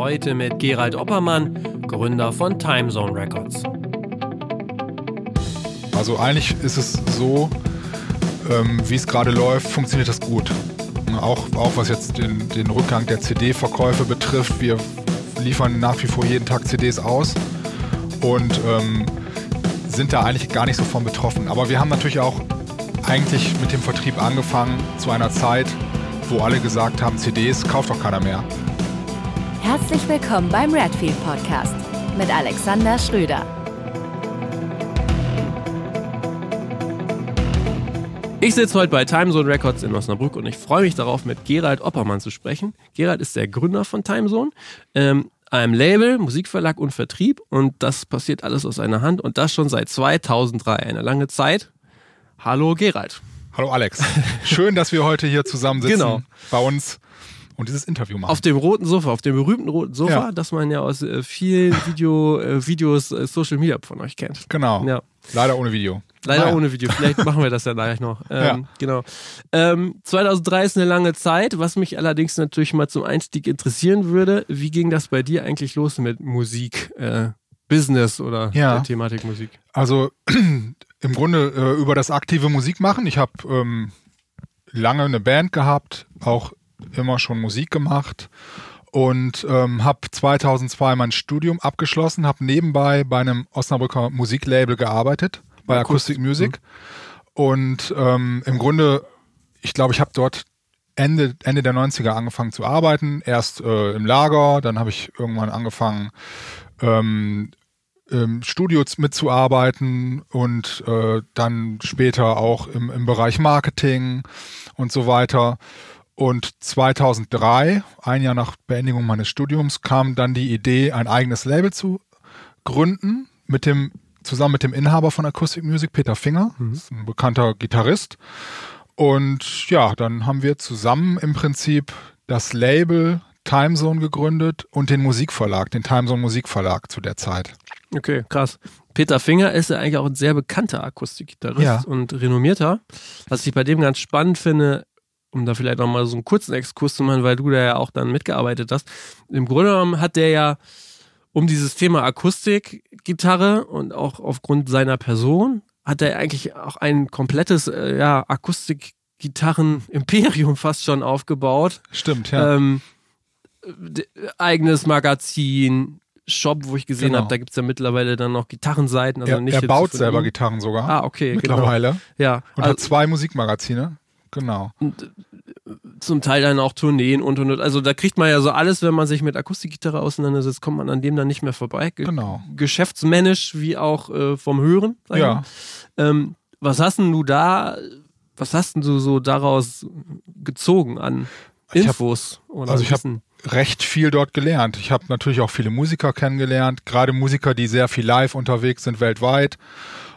Heute mit Gerald Oppermann, Gründer von Timezone Records. Also eigentlich ist es so, ähm, wie es gerade läuft, funktioniert das gut. Auch, auch was jetzt den, den Rückgang der CD-Verkäufe betrifft. Wir liefern nach wie vor jeden Tag CDs aus und ähm, sind da eigentlich gar nicht so von betroffen. Aber wir haben natürlich auch eigentlich mit dem Vertrieb angefangen zu einer Zeit, wo alle gesagt haben, CDs kauft doch keiner mehr. Herzlich willkommen beim Redfield Podcast mit Alexander Schröder. Ich sitze heute bei Timezone Records in Osnabrück und ich freue mich darauf, mit Gerald Oppermann zu sprechen. Gerald ist der Gründer von Timezone, ähm, einem Label, Musikverlag und Vertrieb und das passiert alles aus einer Hand und das schon seit 2003, eine lange Zeit. Hallo Gerald. Hallo Alex. Schön, dass wir heute hier zusammensitzen genau. bei uns und dieses Interview machen. Auf dem roten Sofa, auf dem berühmten roten Sofa, ja. das man ja aus äh, vielen Video, äh, Videos, äh, Social Media von euch kennt. Genau. Ja. Leider ohne Video. Leider naja. ohne Video. Vielleicht machen wir das ja gleich noch. Ähm, ja. Genau. Ähm, 2003 ist eine lange Zeit. Was mich allerdings natürlich mal zum Einstieg interessieren würde, wie ging das bei dir eigentlich los mit Musik, äh, Business oder ja. der Thematik Musik? Also im Grunde äh, über das aktive Musikmachen. Ich habe ähm, lange eine Band gehabt, auch immer schon Musik gemacht und ähm, habe 2002 mein Studium abgeschlossen, habe nebenbei bei einem Osnabrücker Musiklabel gearbeitet, bei Acoustic Music. Mhm. Und ähm, im Grunde, ich glaube, ich habe dort Ende, Ende der 90er angefangen zu arbeiten. Erst äh, im Lager, dann habe ich irgendwann angefangen, ähm, im Studio mitzuarbeiten und äh, dann später auch im, im Bereich Marketing und so weiter. Und 2003, ein Jahr nach Beendigung meines Studiums, kam dann die Idee, ein eigenes Label zu gründen, mit dem, zusammen mit dem Inhaber von Acoustic Music, Peter Finger, mhm. ein bekannter Gitarrist. Und ja, dann haben wir zusammen im Prinzip das Label Timezone gegründet und den Musikverlag, den Timezone Musikverlag zu der Zeit. Okay, krass. Peter Finger ist ja eigentlich auch ein sehr bekannter Akustikgitarrist ja. und renommierter. Was ich bei dem ganz spannend finde, um da vielleicht nochmal so einen kurzen Exkurs zu machen, weil du da ja auch dann mitgearbeitet hast. Im Grunde genommen hat der ja um dieses Thema Akustikgitarre und auch aufgrund seiner Person hat er eigentlich auch ein komplettes äh, ja, Akustikgitarren-Imperium fast schon aufgebaut. Stimmt, ja. Ähm, eigenes Magazin, Shop, wo ich gesehen genau. habe, da gibt es ja mittlerweile dann noch Gitarrenseiten. Also er, nicht er baut selber Gitarren sogar. Ah, okay. Genau. Mittlerweile. Genau. Ja. Und also, hat zwei Musikmagazine. Genau. Und, äh, zum Teil dann auch Tourneen und und und. Also da kriegt man ja so alles, wenn man sich mit Akustikgitarre auseinandersetzt, kommt man an dem dann nicht mehr vorbei. Ge genau. Geschäftsmännisch wie auch äh, vom Hören. Ja. Ähm, was hast denn du da, was hast denn du so daraus gezogen an Infos? Ich hab, oder also ich habe recht viel dort gelernt. Ich habe natürlich auch viele Musiker kennengelernt, gerade Musiker, die sehr viel live unterwegs sind weltweit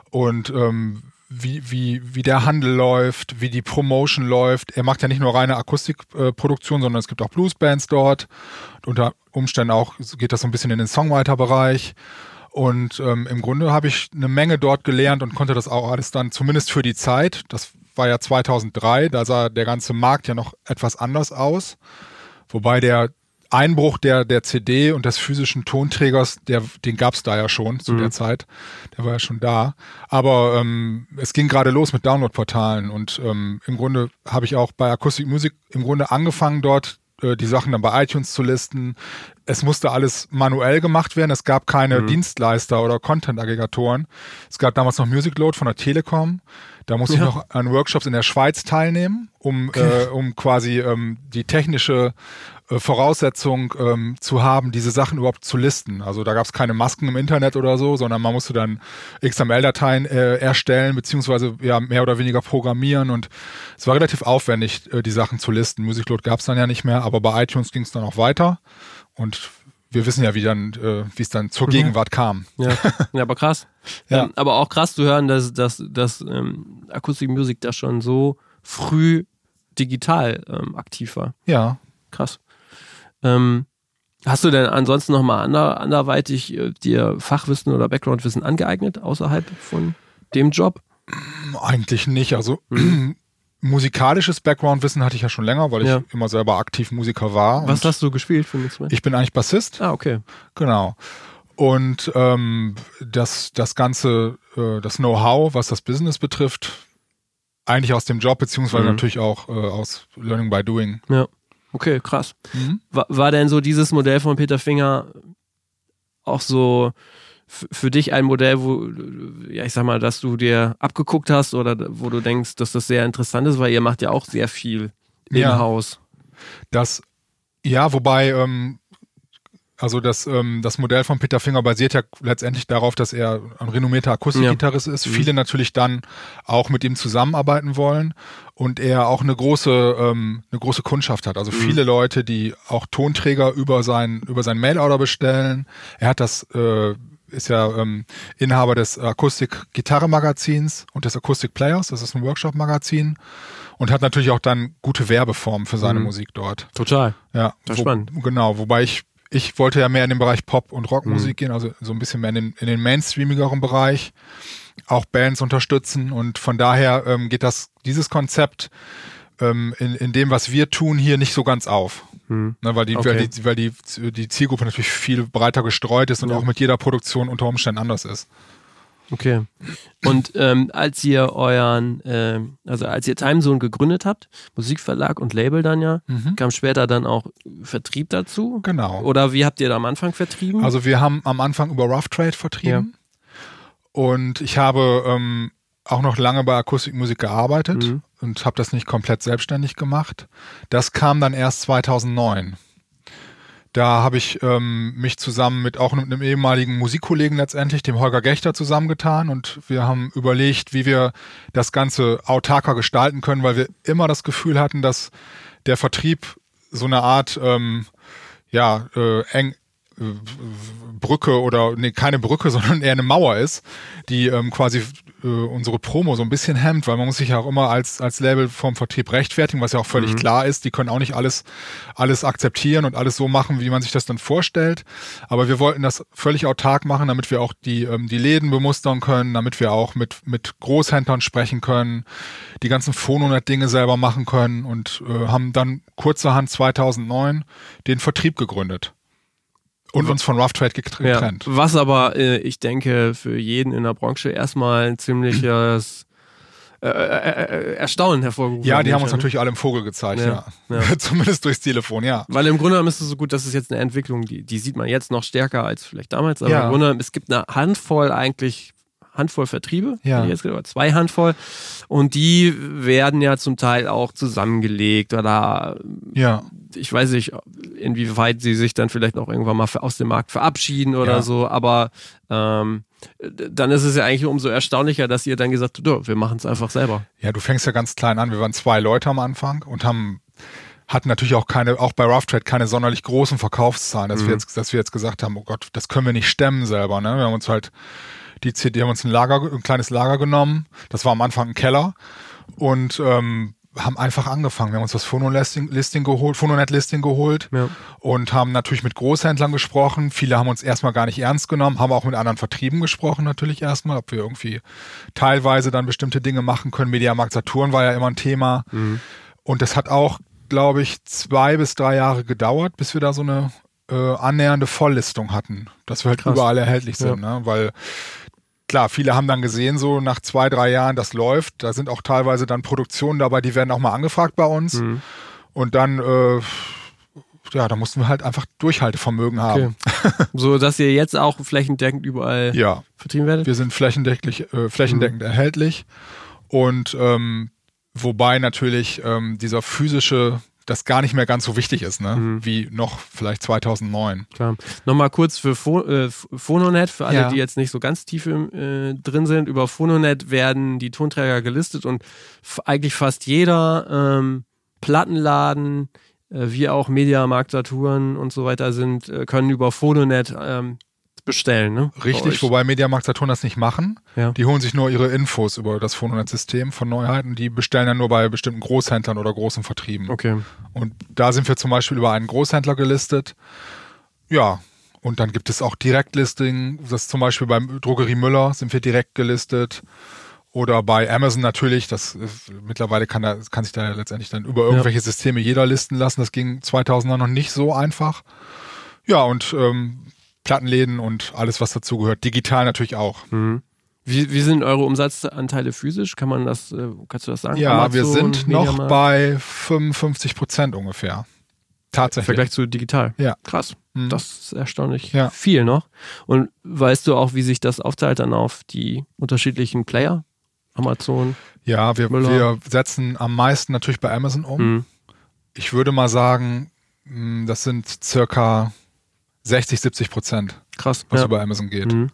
und ähm, wie, wie, wie der Handel läuft, wie die Promotion läuft. Er macht ja nicht nur reine Akustikproduktion, sondern es gibt auch Bluesbands dort. Und unter Umständen auch geht das so ein bisschen in den Songwriter-Bereich. Und ähm, im Grunde habe ich eine Menge dort gelernt und konnte das auch alles dann, zumindest für die Zeit, das war ja 2003, da sah der ganze Markt ja noch etwas anders aus. Wobei der Einbruch der, der CD und des physischen Tonträgers, der, den gab es da ja schon zu mhm. der Zeit. Der war ja schon da. Aber ähm, es ging gerade los mit Download-Portalen und ähm, im Grunde habe ich auch bei Acoustic Music im Grunde angefangen, dort äh, die Sachen dann bei iTunes zu listen. Es musste alles manuell gemacht werden. Es gab keine mhm. Dienstleister oder Content-Aggregatoren. Es gab damals noch Music Load von der Telekom. Da musste ja. ich noch an Workshops in der Schweiz teilnehmen, um, okay. äh, um quasi ähm, die technische äh, Voraussetzung ähm, zu haben, diese Sachen überhaupt zu listen. Also da gab es keine Masken im Internet oder so, sondern man musste dann XML-Dateien äh, erstellen, beziehungsweise ja mehr oder weniger programmieren und es war relativ aufwendig, äh, die Sachen zu listen. Musicload gab es dann ja nicht mehr, aber bei iTunes ging es dann auch weiter und wir wissen ja, wie dann, äh, wie es dann zur mhm. Gegenwart kam. Ja, ja aber krass. ja. Ähm, aber auch krass zu hören, dass, dass, dass ähm, Akustik Music da schon so früh digital ähm, aktiv war. Ja. Krass. Ähm, hast du denn ansonsten nochmal ander, anderweitig äh, dir Fachwissen oder Backgroundwissen angeeignet, außerhalb von dem Job? Eigentlich nicht. Also mhm. musikalisches Background-Wissen hatte ich ja schon länger, weil ich ja. immer selber aktiv Musiker war. Was hast du gespielt für Instrument? Ich bin eigentlich Bassist. Ah, okay. Genau. Und ähm, das, das ganze, äh, das Know-how, was das Business betrifft, eigentlich aus dem Job, beziehungsweise mhm. natürlich auch äh, aus Learning by Doing. Ja. Okay, krass. Mhm. War, war denn so dieses Modell von Peter Finger auch so für dich ein Modell, wo, ja, ich sag mal, dass du dir abgeguckt hast oder wo du denkst, dass das sehr interessant ist, weil ihr macht ja auch sehr viel im ja, Haus. Das, ja, wobei, ähm, also das, ähm, das Modell von Peter Finger basiert ja letztendlich darauf, dass er ein renommierter Akustikgitarrist ja. ist. Mhm. Viele natürlich dann auch mit ihm zusammenarbeiten wollen und er auch eine große, ähm, eine große Kundschaft hat. Also mhm. viele Leute, die auch Tonträger über sein, über sein Mailorder bestellen. Er hat das äh, ist ja ähm, Inhaber des Akustik-Gitarre-Magazins und des Akustik-Players. Das ist ein Workshop-Magazin und hat natürlich auch dann gute Werbeformen für seine mhm. Musik dort. Total. Ja. Das wo, spannend. Genau, wobei ich ich wollte ja mehr in den Bereich Pop und Rockmusik mhm. gehen, also so ein bisschen mehr in den, in den mainstreamigeren Bereich, auch Bands unterstützen und von daher ähm, geht das dieses Konzept ähm, in, in dem, was wir tun, hier nicht so ganz auf. Hm. Ne, weil die, okay. weil, die, weil die, die Zielgruppe natürlich viel breiter gestreut ist und ja. auch mit jeder Produktion unter Umständen anders ist. Okay. Und ähm, als ihr euren, äh, also als ihr Timezone gegründet habt, Musikverlag und Label dann ja, mhm. kam später dann auch Vertrieb dazu? Genau. Oder wie habt ihr da am Anfang vertrieben? Also wir haben am Anfang über Rough Trade vertrieben. Ja. Und ich habe ähm, auch noch lange bei Akustikmusik gearbeitet mhm. und habe das nicht komplett selbstständig gemacht. Das kam dann erst 2009. Da habe ich ähm, mich zusammen mit auch einem ehemaligen Musikkollegen letztendlich, dem Holger Gechter, zusammengetan. Und wir haben überlegt, wie wir das Ganze autarker gestalten können, weil wir immer das Gefühl hatten, dass der Vertrieb so eine Art ähm, ja, äh, eng, Brücke oder nee, keine Brücke, sondern eher eine Mauer ist, die ähm, quasi äh, unsere Promo so ein bisschen hemmt, weil man muss sich ja auch immer als, als Label vom Vertrieb rechtfertigen, was ja auch völlig mhm. klar ist. Die können auch nicht alles, alles akzeptieren und alles so machen, wie man sich das dann vorstellt. Aber wir wollten das völlig autark machen, damit wir auch die, ähm, die Läden bemustern können, damit wir auch mit, mit Großhändlern sprechen können, die ganzen Phononet-Dinge selber machen können und äh, haben dann kurzerhand 2009 den Vertrieb gegründet und uns von Rough Trade getrennt. Ja, was aber, äh, ich denke, für jeden in der Branche erstmal ein ziemliches äh, äh, äh, Erstaunen hervorgerufen Ja, die haben uns ne? natürlich alle im Vogel gezeigt, ja. ja. ja. Zumindest durchs Telefon, ja. Weil im Grunde genommen ist es so gut, das ist jetzt eine Entwicklung, die, die sieht man jetzt noch stärker als vielleicht damals, aber im Grunde genommen, es gibt eine Handvoll eigentlich Handvoll Vertriebe, ja. jetzt gesagt, zwei Handvoll. Und die werden ja zum Teil auch zusammengelegt oder ja. ich weiß nicht, inwieweit sie sich dann vielleicht auch irgendwann mal aus dem Markt verabschieden oder ja. so, aber ähm, dann ist es ja eigentlich umso erstaunlicher, dass ihr dann gesagt habt, wir machen es einfach selber. Ja, du fängst ja ganz klein an. Wir waren zwei Leute am Anfang und haben hatten natürlich auch keine, auch bei Rough Trade keine sonderlich großen Verkaufszahlen, dass mhm. wir jetzt, dass wir jetzt gesagt haben, oh Gott, das können wir nicht stemmen selber. Ne? Wir haben uns halt die CD haben uns ein Lager, ein kleines Lager genommen. Das war am Anfang ein Keller und ähm, haben einfach angefangen. Wir haben uns das Phono-Listing geholt, Phononet-Listing geholt ja. und haben natürlich mit Großhändlern gesprochen. Viele haben uns erstmal gar nicht ernst genommen, haben auch mit anderen Vertrieben gesprochen natürlich erstmal, ob wir irgendwie teilweise dann bestimmte Dinge machen können. Mediamarkt Saturn war ja immer ein Thema. Mhm. Und das hat auch, glaube ich, zwei bis drei Jahre gedauert, bis wir da so eine äh, annähernde Volllistung hatten, dass wir halt Krass. überall erhältlich sind, ja. ne? weil klar, viele haben dann gesehen, so nach zwei, drei Jahren, das läuft. Da sind auch teilweise dann Produktionen dabei, die werden auch mal angefragt bei uns. Mhm. Und dann, äh, ja, da mussten wir halt einfach Durchhaltevermögen haben. Okay. so, dass ihr jetzt auch flächendeckend überall ja. vertrieben werdet? Wir sind flächendeckend, äh, flächendeckend mhm. erhältlich. Und ähm, wobei natürlich ähm, dieser physische das gar nicht mehr ganz so wichtig ist, ne? Mhm. wie noch vielleicht 2009. Klar. Nochmal kurz für Pho äh, Phononet, für alle, ja. die jetzt nicht so ganz tief im, äh, drin sind. Über Phononet werden die Tonträger gelistet und eigentlich fast jeder ähm, Plattenladen, äh, wie auch Mediamarkt Saturn und so weiter sind, äh, können über Phononet ähm, bestellen. Ne? Richtig, wobei Mediamarkt Saturn das nicht machen. Ja. Die holen sich nur ihre Infos über das Phononet-System von Neuheiten. Die bestellen dann nur bei bestimmten Großhändlern oder großen Vertrieben. Okay. Und da sind wir zum Beispiel über einen Großhändler gelistet. Ja, und dann gibt es auch Direktlisting. Das zum Beispiel beim Drogerie Müller sind wir direkt gelistet. Oder bei Amazon natürlich, das ist, mittlerweile kann, da, kann sich da letztendlich dann über irgendwelche ja. Systeme jeder listen lassen. Das ging 2000 noch nicht so einfach. Ja, und ähm, Plattenläden und alles, was dazugehört. Digital natürlich auch. Mhm. Wie, wie sind eure Umsatzanteile physisch? Kann man das, äh, kannst du das sagen? Ja, Amazon, wir sind noch bei 55 Prozent ungefähr. Tatsächlich. Im Vergleich zu digital. Ja. Krass. Mhm. Das ist erstaunlich ja. viel noch. Und weißt du auch, wie sich das aufteilt dann auf die unterschiedlichen Player? Amazon? Ja, wir, wir setzen am meisten natürlich bei Amazon um. Mhm. Ich würde mal sagen, hm, das sind circa 60, 70 Prozent. Krass. Was ja. über Amazon geht. Mhm.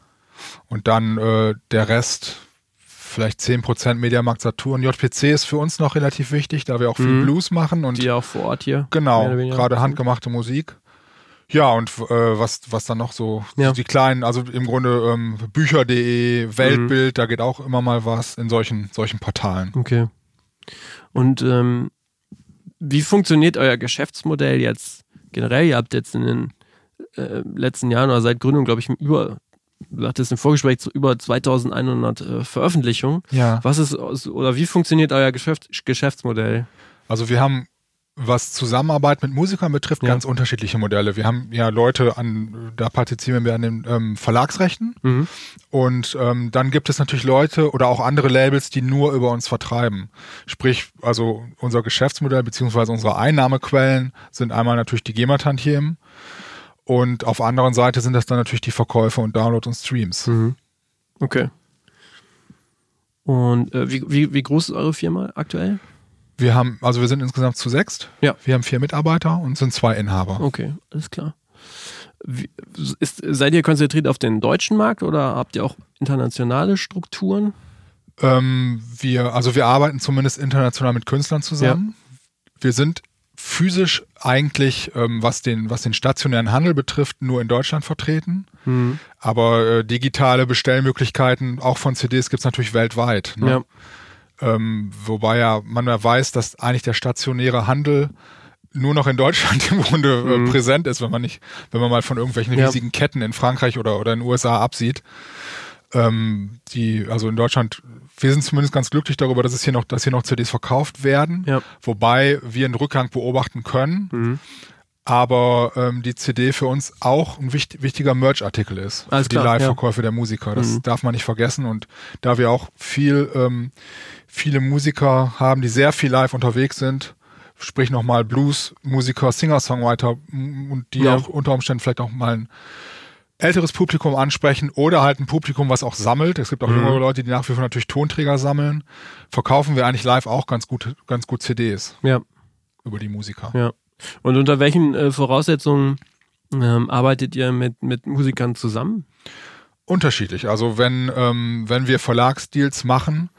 Und dann äh, der Rest, vielleicht 10% Mediamarkt Saturn. JPC ist für uns noch relativ wichtig, da wir auch viel mhm. Blues machen. Und Die auch vor Ort hier. Genau, gerade handgemachte Musik. Ja, und äh, was, was dann noch so, ja. die kleinen, also im Grunde ähm, Bücher.de, Weltbild, mhm. da geht auch immer mal was in solchen, solchen Portalen. Okay. Und ähm, wie funktioniert euer Geschäftsmodell jetzt generell? Ihr habt jetzt in den äh, letzten Jahren oder seit Gründung, glaube ich, über du sagtest im Vorgespräch zu über 2100 äh, Veröffentlichungen. Ja. Was ist oder wie funktioniert euer Geschäft, Geschäftsmodell? Also wir haben was Zusammenarbeit mit Musikern betrifft, ja. ganz unterschiedliche Modelle. Wir haben ja Leute an, da partizipieren wir an den ähm, Verlagsrechten. Mhm. Und ähm, dann gibt es natürlich Leute oder auch andere Labels, die nur über uns vertreiben. Sprich, also unser Geschäftsmodell beziehungsweise unsere Einnahmequellen sind einmal natürlich die GEMA-Tantiemen und auf der anderen Seite sind das dann natürlich die Verkäufe und Download und Streams. Mhm. Okay. Und äh, wie, wie, wie groß ist eure Firma aktuell? Wir haben, also wir sind insgesamt zu sechst. Ja. Wir haben vier Mitarbeiter und sind zwei Inhaber. Okay, alles klar. Wie, ist, seid ihr konzentriert auf den deutschen Markt oder habt ihr auch internationale Strukturen? Ähm, wir, also wir arbeiten zumindest international mit Künstlern zusammen. Ja. Wir sind physisch eigentlich, ähm, was, den, was den stationären Handel betrifft, nur in Deutschland vertreten. Mhm. Aber äh, digitale Bestellmöglichkeiten, auch von CDs, gibt es natürlich weltweit. Ne? Ja. Ähm, wobei ja man ja weiß, dass eigentlich der stationäre Handel nur noch in Deutschland im Grunde äh, mhm. präsent ist, wenn man nicht, wenn man mal von irgendwelchen ja. riesigen Ketten in Frankreich oder, oder in den USA absieht. Ähm, die, also in Deutschland wir sind zumindest ganz glücklich darüber, dass es hier noch, dass hier noch CDs verkauft werden, ja. wobei wir einen Rückgang beobachten können. Mhm. Aber ähm, die CD für uns auch ein wichtig, wichtiger Merch-Artikel ist Alles für die Live-Verkäufe ja. der Musiker. Das mhm. darf man nicht vergessen. Und da wir auch viel, ähm, viele Musiker haben, die sehr viel live unterwegs sind, sprich nochmal Blues-Musiker, Singer-Songwriter und die ja. auch unter Umständen vielleicht auch mal ein älteres Publikum ansprechen oder halt ein Publikum, was auch sammelt. Es gibt auch mhm. jüngere Leute, die nach wie vor natürlich Tonträger sammeln. Verkaufen wir eigentlich live auch ganz gut, ganz gut CDs. Ja. Über die Musiker. Ja. Und unter welchen äh, Voraussetzungen ähm, arbeitet ihr mit, mit Musikern zusammen? Unterschiedlich. Also wenn, ähm, wenn wir Verlagsdeals machen,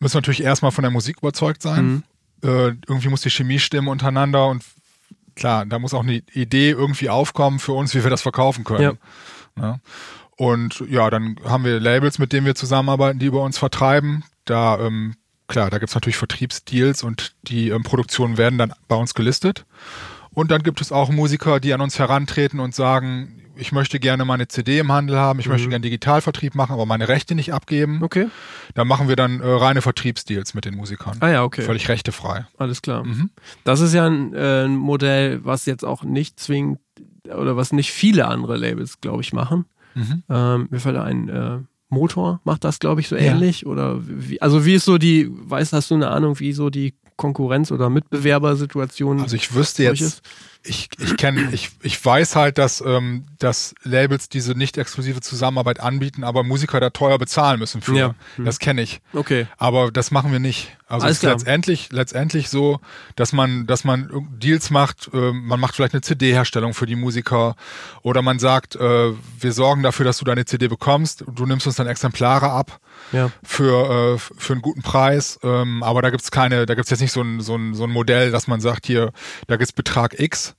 müssen wir natürlich erstmal von der Musik überzeugt sein. Mhm. Äh, irgendwie muss die Chemie stimmen untereinander und klar, da muss auch eine Idee irgendwie aufkommen für uns, wie wir das verkaufen können. Ja. Ne? Und ja, dann haben wir Labels, mit denen wir zusammenarbeiten, die über uns vertreiben. Da, ähm, klar, da gibt es natürlich Vertriebsdeals und die ähm, Produktionen werden dann bei uns gelistet. Und dann gibt es auch Musiker, die an uns herantreten und sagen, ich möchte gerne meine CD im Handel haben, ich mhm. möchte gerne Digitalvertrieb machen, aber meine Rechte nicht abgeben. Okay. Da machen wir dann äh, reine Vertriebsdeals mit den Musikern. Ah ja, okay. Völlig rechtefrei. Alles klar. Mhm. Das ist ja ein, äh, ein Modell, was jetzt auch nicht zwingend oder was nicht viele andere Labels, glaube ich, machen. Mhm. Ähm, mir fällt ein äh, Motor macht das, glaube ich, so ähnlich. Ja. Oder wie, also wie ist so die, weißt hast du eine Ahnung, wie so die Konkurrenz- oder Mitbewerbersituation? Also ich wüsste jetzt, ist? Ich, ich kenne, ich, ich weiß halt, dass, ähm, dass Labels diese nicht exklusive Zusammenarbeit anbieten, aber Musiker da teuer bezahlen müssen für. Ja. Hm. Das kenne ich. Okay. Aber das machen wir nicht. Also es ist letztendlich, letztendlich so, dass man, dass man Deals macht, äh, man macht vielleicht eine CD-Herstellung für die Musiker oder man sagt, äh, wir sorgen dafür, dass du deine CD bekommst, du nimmst uns dann Exemplare ab ja. für, äh, für einen guten Preis. Ähm, aber da gibt's keine, da gibt's jetzt nicht so ein, so, ein, so ein Modell, dass man sagt, hier, da gibt's Betrag X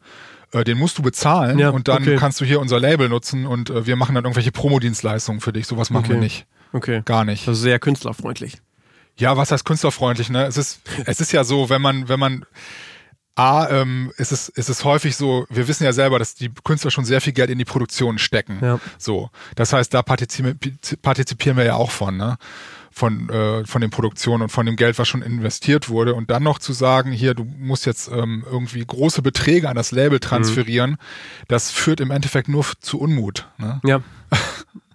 äh, den musst du bezahlen ja, und dann okay. kannst du hier unser Label nutzen und äh, wir machen dann irgendwelche Promodienstleistungen für dich. Sowas machen okay. wir nicht. Okay. Gar nicht. Also sehr künstlerfreundlich. Ja, was heißt künstlerfreundlich, ne? Es ist, es ist ja so, wenn man, wenn man A, ähm, ist, es, ist es häufig so, wir wissen ja selber, dass die Künstler schon sehr viel Geld in die Produktion stecken. Ja. So. Das heißt, da partizipieren, partizipieren wir ja auch von, ne? Von, äh, von den Produktionen und von dem Geld, was schon investiert wurde. Und dann noch zu sagen, hier, du musst jetzt ähm, irgendwie große Beträge an das Label transferieren, mhm. das führt im Endeffekt nur zu Unmut. Ne? Ja.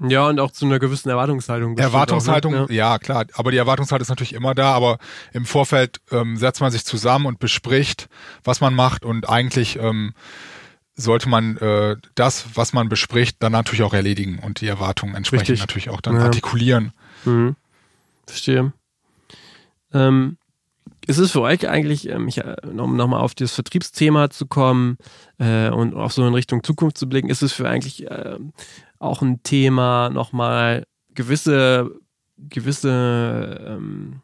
ja, und auch zu einer gewissen Erwartungshaltung. Erwartungshaltung, auch, ne? ja. klar. Aber die Erwartungshaltung ist natürlich immer da, aber im Vorfeld ähm, setzt man sich zusammen und bespricht, was man macht und eigentlich ähm, sollte man äh, das, was man bespricht, dann natürlich auch erledigen und die Erwartungen entsprechend Richtig. natürlich auch dann ja. artikulieren. Mhm. Verstehe. Ähm, ist es für euch eigentlich, ähm, ich, äh, um nochmal auf das Vertriebsthema zu kommen äh, und auch so in Richtung Zukunft zu blicken, ist es für eigentlich äh, auch ein Thema, nochmal gewisse, gewisse ähm,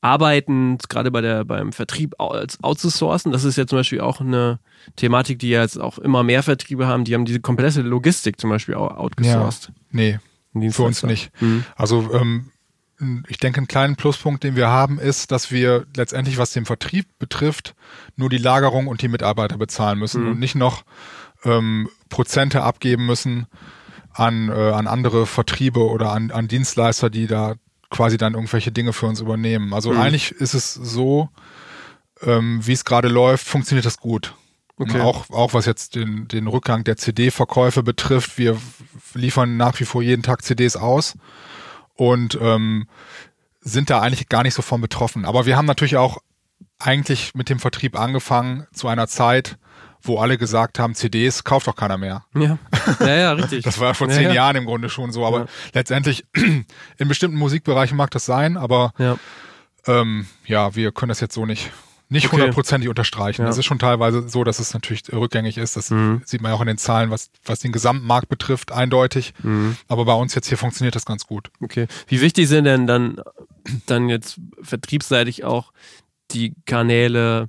Arbeiten, gerade bei der, beim Vertrieb outzusourcen. Das ist ja zum Beispiel auch eine Thematik, die ja jetzt auch immer mehr Vertriebe haben, die haben diese komplette Logistik zum Beispiel auch outgesourced. Ja, nee, für uns nicht. Mhm. Also ähm, ich denke, einen kleinen Pluspunkt, den wir haben, ist, dass wir letztendlich, was den Vertrieb betrifft, nur die Lagerung und die Mitarbeiter bezahlen müssen mhm. und nicht noch ähm, Prozente abgeben müssen an, äh, an andere Vertriebe oder an, an Dienstleister, die da quasi dann irgendwelche Dinge für uns übernehmen. Also mhm. eigentlich ist es so, ähm, wie es gerade läuft, funktioniert das gut. Okay. Auch, auch was jetzt den, den Rückgang der CD-Verkäufe betrifft, wir liefern nach wie vor jeden Tag CDs aus und ähm, sind da eigentlich gar nicht so von betroffen. Aber wir haben natürlich auch eigentlich mit dem Vertrieb angefangen zu einer Zeit, wo alle gesagt haben, CDs kauft doch keiner mehr. Ja, ja, ja richtig. das war vor zehn ja, Jahren im Grunde schon so, aber ja. letztendlich in bestimmten Musikbereichen mag das sein, aber ja. Ähm, ja, wir können das jetzt so nicht nicht hundertprozentig okay. unterstreichen. Es ist schon teilweise so, dass es natürlich rückgängig ist. Das mhm. sieht man ja auch in den Zahlen, was, was den Gesamtmarkt betrifft, eindeutig. Mhm. Aber bei uns jetzt hier funktioniert das ganz gut. Okay. Wie wichtig sind denn dann, dann jetzt vertriebsseitig auch die Kanäle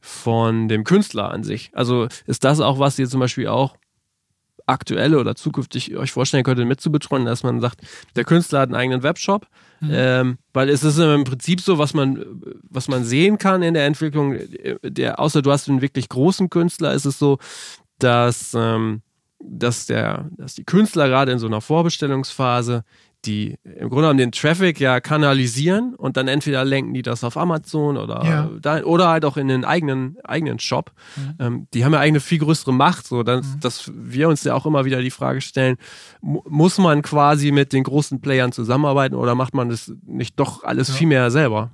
von dem Künstler an sich? Also ist das auch, was ihr zum Beispiel auch aktuell oder zukünftig euch vorstellen könntet, mitzubetreuen, dass man sagt, der Künstler hat einen eigenen Webshop, mhm. ähm, weil es ist im Prinzip so, was man, was man sehen kann in der Entwicklung, der, außer du hast einen wirklich großen Künstler, ist es so, dass, ähm, dass, der, dass die Künstler gerade in so einer Vorbestellungsphase die im Grunde genommen den Traffic ja kanalisieren und dann entweder lenken die das auf Amazon oder, ja. da, oder halt auch in den eigenen, eigenen Shop. Mhm. Ähm, die haben ja eigentlich eine viel größere Macht, so dass, mhm. dass wir uns ja auch immer wieder die Frage stellen, muss man quasi mit den großen Playern zusammenarbeiten oder macht man das nicht doch alles ja. viel mehr selber?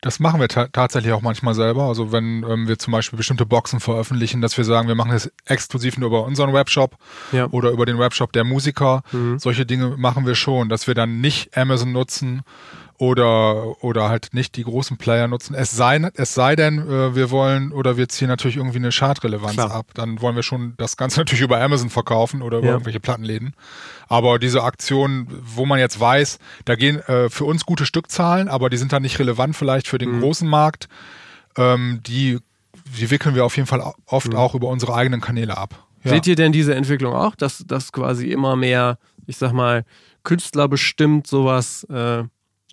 Das machen wir ta tatsächlich auch manchmal selber. Also wenn ähm, wir zum Beispiel bestimmte Boxen veröffentlichen, dass wir sagen, wir machen das exklusiv nur über unseren Webshop ja. oder über den Webshop der Musiker. Mhm. Solche Dinge machen wir schon, dass wir dann nicht Amazon nutzen oder, oder halt nicht die großen Player nutzen. Es sei, es sei denn, äh, wir wollen oder wir ziehen natürlich irgendwie eine Chartrelevanz Klar. ab. Dann wollen wir schon das Ganze natürlich über Amazon verkaufen oder über ja. irgendwelche Plattenläden. Aber diese Aktionen, wo man jetzt weiß, da gehen äh, für uns gute Stückzahlen, aber die sind dann nicht relevant vielleicht für den mhm. großen Markt, ähm, die, die wickeln wir auf jeden Fall oft mhm. auch über unsere eigenen Kanäle ab. Ja. Seht ihr denn diese Entwicklung auch, dass, dass quasi immer mehr, ich sag mal, Künstler bestimmt sowas äh,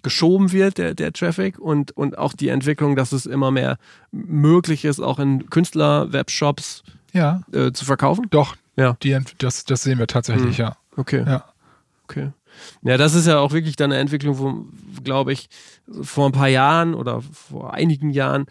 geschoben wird, der, der Traffic und, und auch die Entwicklung, dass es immer mehr möglich ist, auch in Künstler-Webshops ja. äh, zu verkaufen? Doch, ja. Die, das, das sehen wir tatsächlich, hm. ja. Okay. Ja. Okay. Ja, das ist ja auch wirklich dann eine Entwicklung, wo, glaube ich, vor ein paar Jahren oder vor einigen Jahren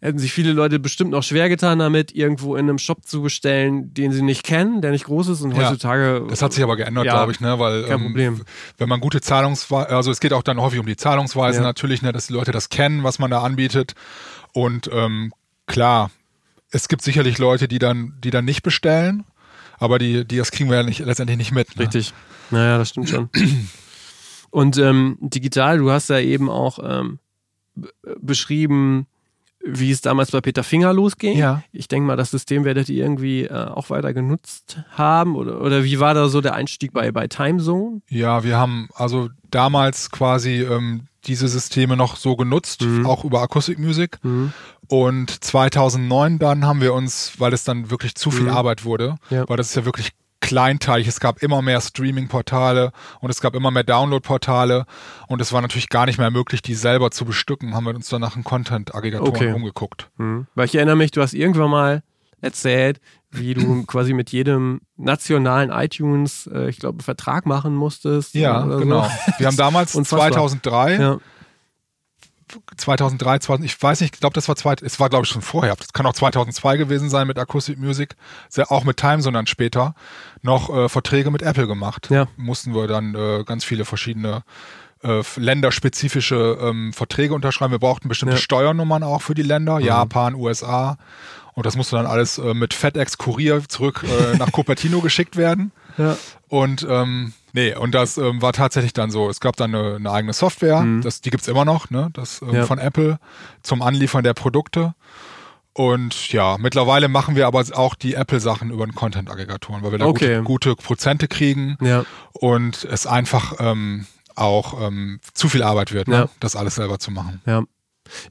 hätten sich viele Leute bestimmt noch schwer getan damit, irgendwo in einem Shop zu bestellen, den sie nicht kennen, der nicht groß ist und ja, heutzutage. Das hat sich aber geändert, ja, glaube ich, ne? Weil kein ähm, Problem. wenn man gute Zahlungsweise, also es geht auch dann häufig um die Zahlungsweise ja. natürlich, ne, dass die Leute das kennen, was man da anbietet. Und ähm, klar, es gibt sicherlich Leute, die dann, die dann nicht bestellen, aber die, die das kriegen wir ja nicht, letztendlich nicht mit. Ne? Richtig. Naja, das stimmt schon. Und ähm, digital, du hast ja eben auch ähm, beschrieben, wie es damals bei Peter Finger losging. Ja. Ich denke mal, das System werdet ihr irgendwie äh, auch weiter genutzt haben. Oder, oder wie war da so der Einstieg bei, bei Timezone? Ja, wir haben also damals quasi ähm, diese Systeme noch so genutzt, mhm. auch über Akustikmusik. Mhm. Und 2009 dann haben wir uns, weil es dann wirklich zu viel mhm. Arbeit wurde, ja. weil das ist ja wirklich kleinteilig. Es gab immer mehr Streaming-Portale und es gab immer mehr Download-Portale und es war natürlich gar nicht mehr möglich, die selber zu bestücken. Haben wir uns dann nach einem Content-Aggregatoren okay. umgeguckt. Mhm. Weil ich erinnere mich, du hast irgendwann mal erzählt, wie du quasi mit jedem nationalen iTunes, äh, ich glaube, Vertrag machen musstest. Ja, genau. So. Wir haben damals 2003 ja. 2003, 2000, ich weiß nicht, ich glaube, das war zwei, es war glaube ich schon vorher, das kann auch 2002 gewesen sein mit Acoustic Music, auch mit Time, sondern später noch äh, Verträge mit Apple gemacht. Ja. Mussten wir dann äh, ganz viele verschiedene äh, länderspezifische ähm, Verträge unterschreiben. Wir brauchten bestimmte ja. Steuernummern auch für die Länder, mhm. Japan, USA. Und das musste dann alles äh, mit FedEx Kurier zurück äh, nach Cupertino geschickt werden. Ja. Und ähm, Nee, und das ähm, war tatsächlich dann so. Es gab dann eine, eine eigene Software, mhm. das, die gibt's immer noch, ne? Das ähm, ja. von Apple zum Anliefern der Produkte. Und ja, mittlerweile machen wir aber auch die Apple-Sachen über den Content-Aggregatoren, weil wir da okay. gute, gute, Prozente kriegen ja. und es einfach ähm, auch ähm, zu viel Arbeit wird, ne? ja. das alles selber zu machen. Ja.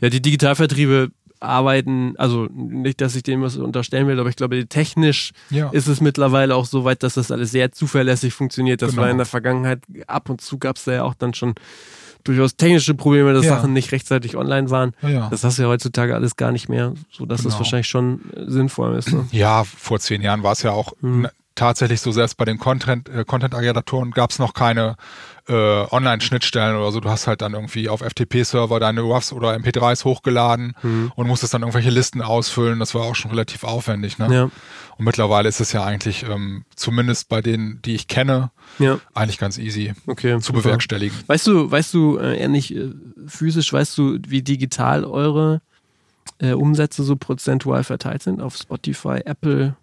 Ja, die Digitalvertriebe arbeiten, also nicht, dass ich dem was unterstellen will, aber ich glaube, technisch ja. ist es mittlerweile auch so weit, dass das alles sehr zuverlässig funktioniert. Das genau. war in der Vergangenheit, ab und zu gab es da ja auch dann schon durchaus technische Probleme, dass ja. Sachen nicht rechtzeitig online waren. Ja. Das hast du ja heutzutage alles gar nicht mehr, sodass genau. das wahrscheinlich schon sinnvoll ist. Ne? Ja, vor zehn Jahren war es ja auch mhm. Tatsächlich so, selbst bei den Content-Aggregatoren Content gab es noch keine äh, Online-Schnittstellen oder so. Du hast halt dann irgendwie auf FTP-Server deine RAWs oder MP3s hochgeladen mhm. und musstest dann irgendwelche Listen ausfüllen. Das war auch schon relativ aufwendig. Ne? Ja. Und mittlerweile ist es ja eigentlich, ähm, zumindest bei denen, die ich kenne, ja. eigentlich ganz easy okay, zu bewerkstelligen. Weißt du, weißt du, äh, eher nicht äh, physisch, weißt du, wie digital eure äh, Umsätze so prozentual verteilt sind auf Spotify, Apple,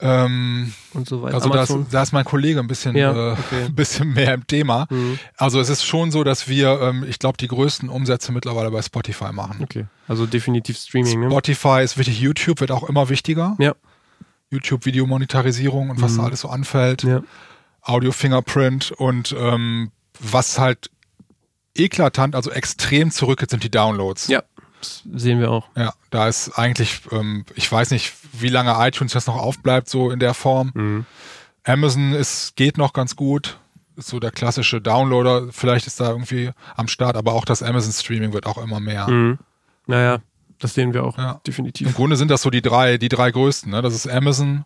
ähm, und so weiter. Also da ist, da ist, mein Kollege ein bisschen, ja, äh, okay. ein bisschen mehr im Thema. Mhm. Also es ist schon so, dass wir, ähm, ich glaube, die größten Umsätze mittlerweile bei Spotify machen. Okay. Also definitiv Streaming. Ne? Spotify ne? ist wichtig, YouTube wird auch immer wichtiger. Ja. YouTube Videomonetarisierung und was mhm. da alles so anfällt. Ja. Audio Fingerprint und ähm, was halt eklatant, also extrem zurückgeht, sind die Downloads. Ja. Das sehen wir auch. Ja, da ist eigentlich, ähm, ich weiß nicht, wie lange iTunes das noch aufbleibt, so in der Form. Mhm. Amazon ist, geht noch ganz gut. Ist so der klassische Downloader. Vielleicht ist da irgendwie am Start, aber auch das Amazon Streaming wird auch immer mehr. Mhm. Naja, das sehen wir auch ja. definitiv. Im Grunde sind das so die drei, die drei größten. Ne? Das ist Amazon,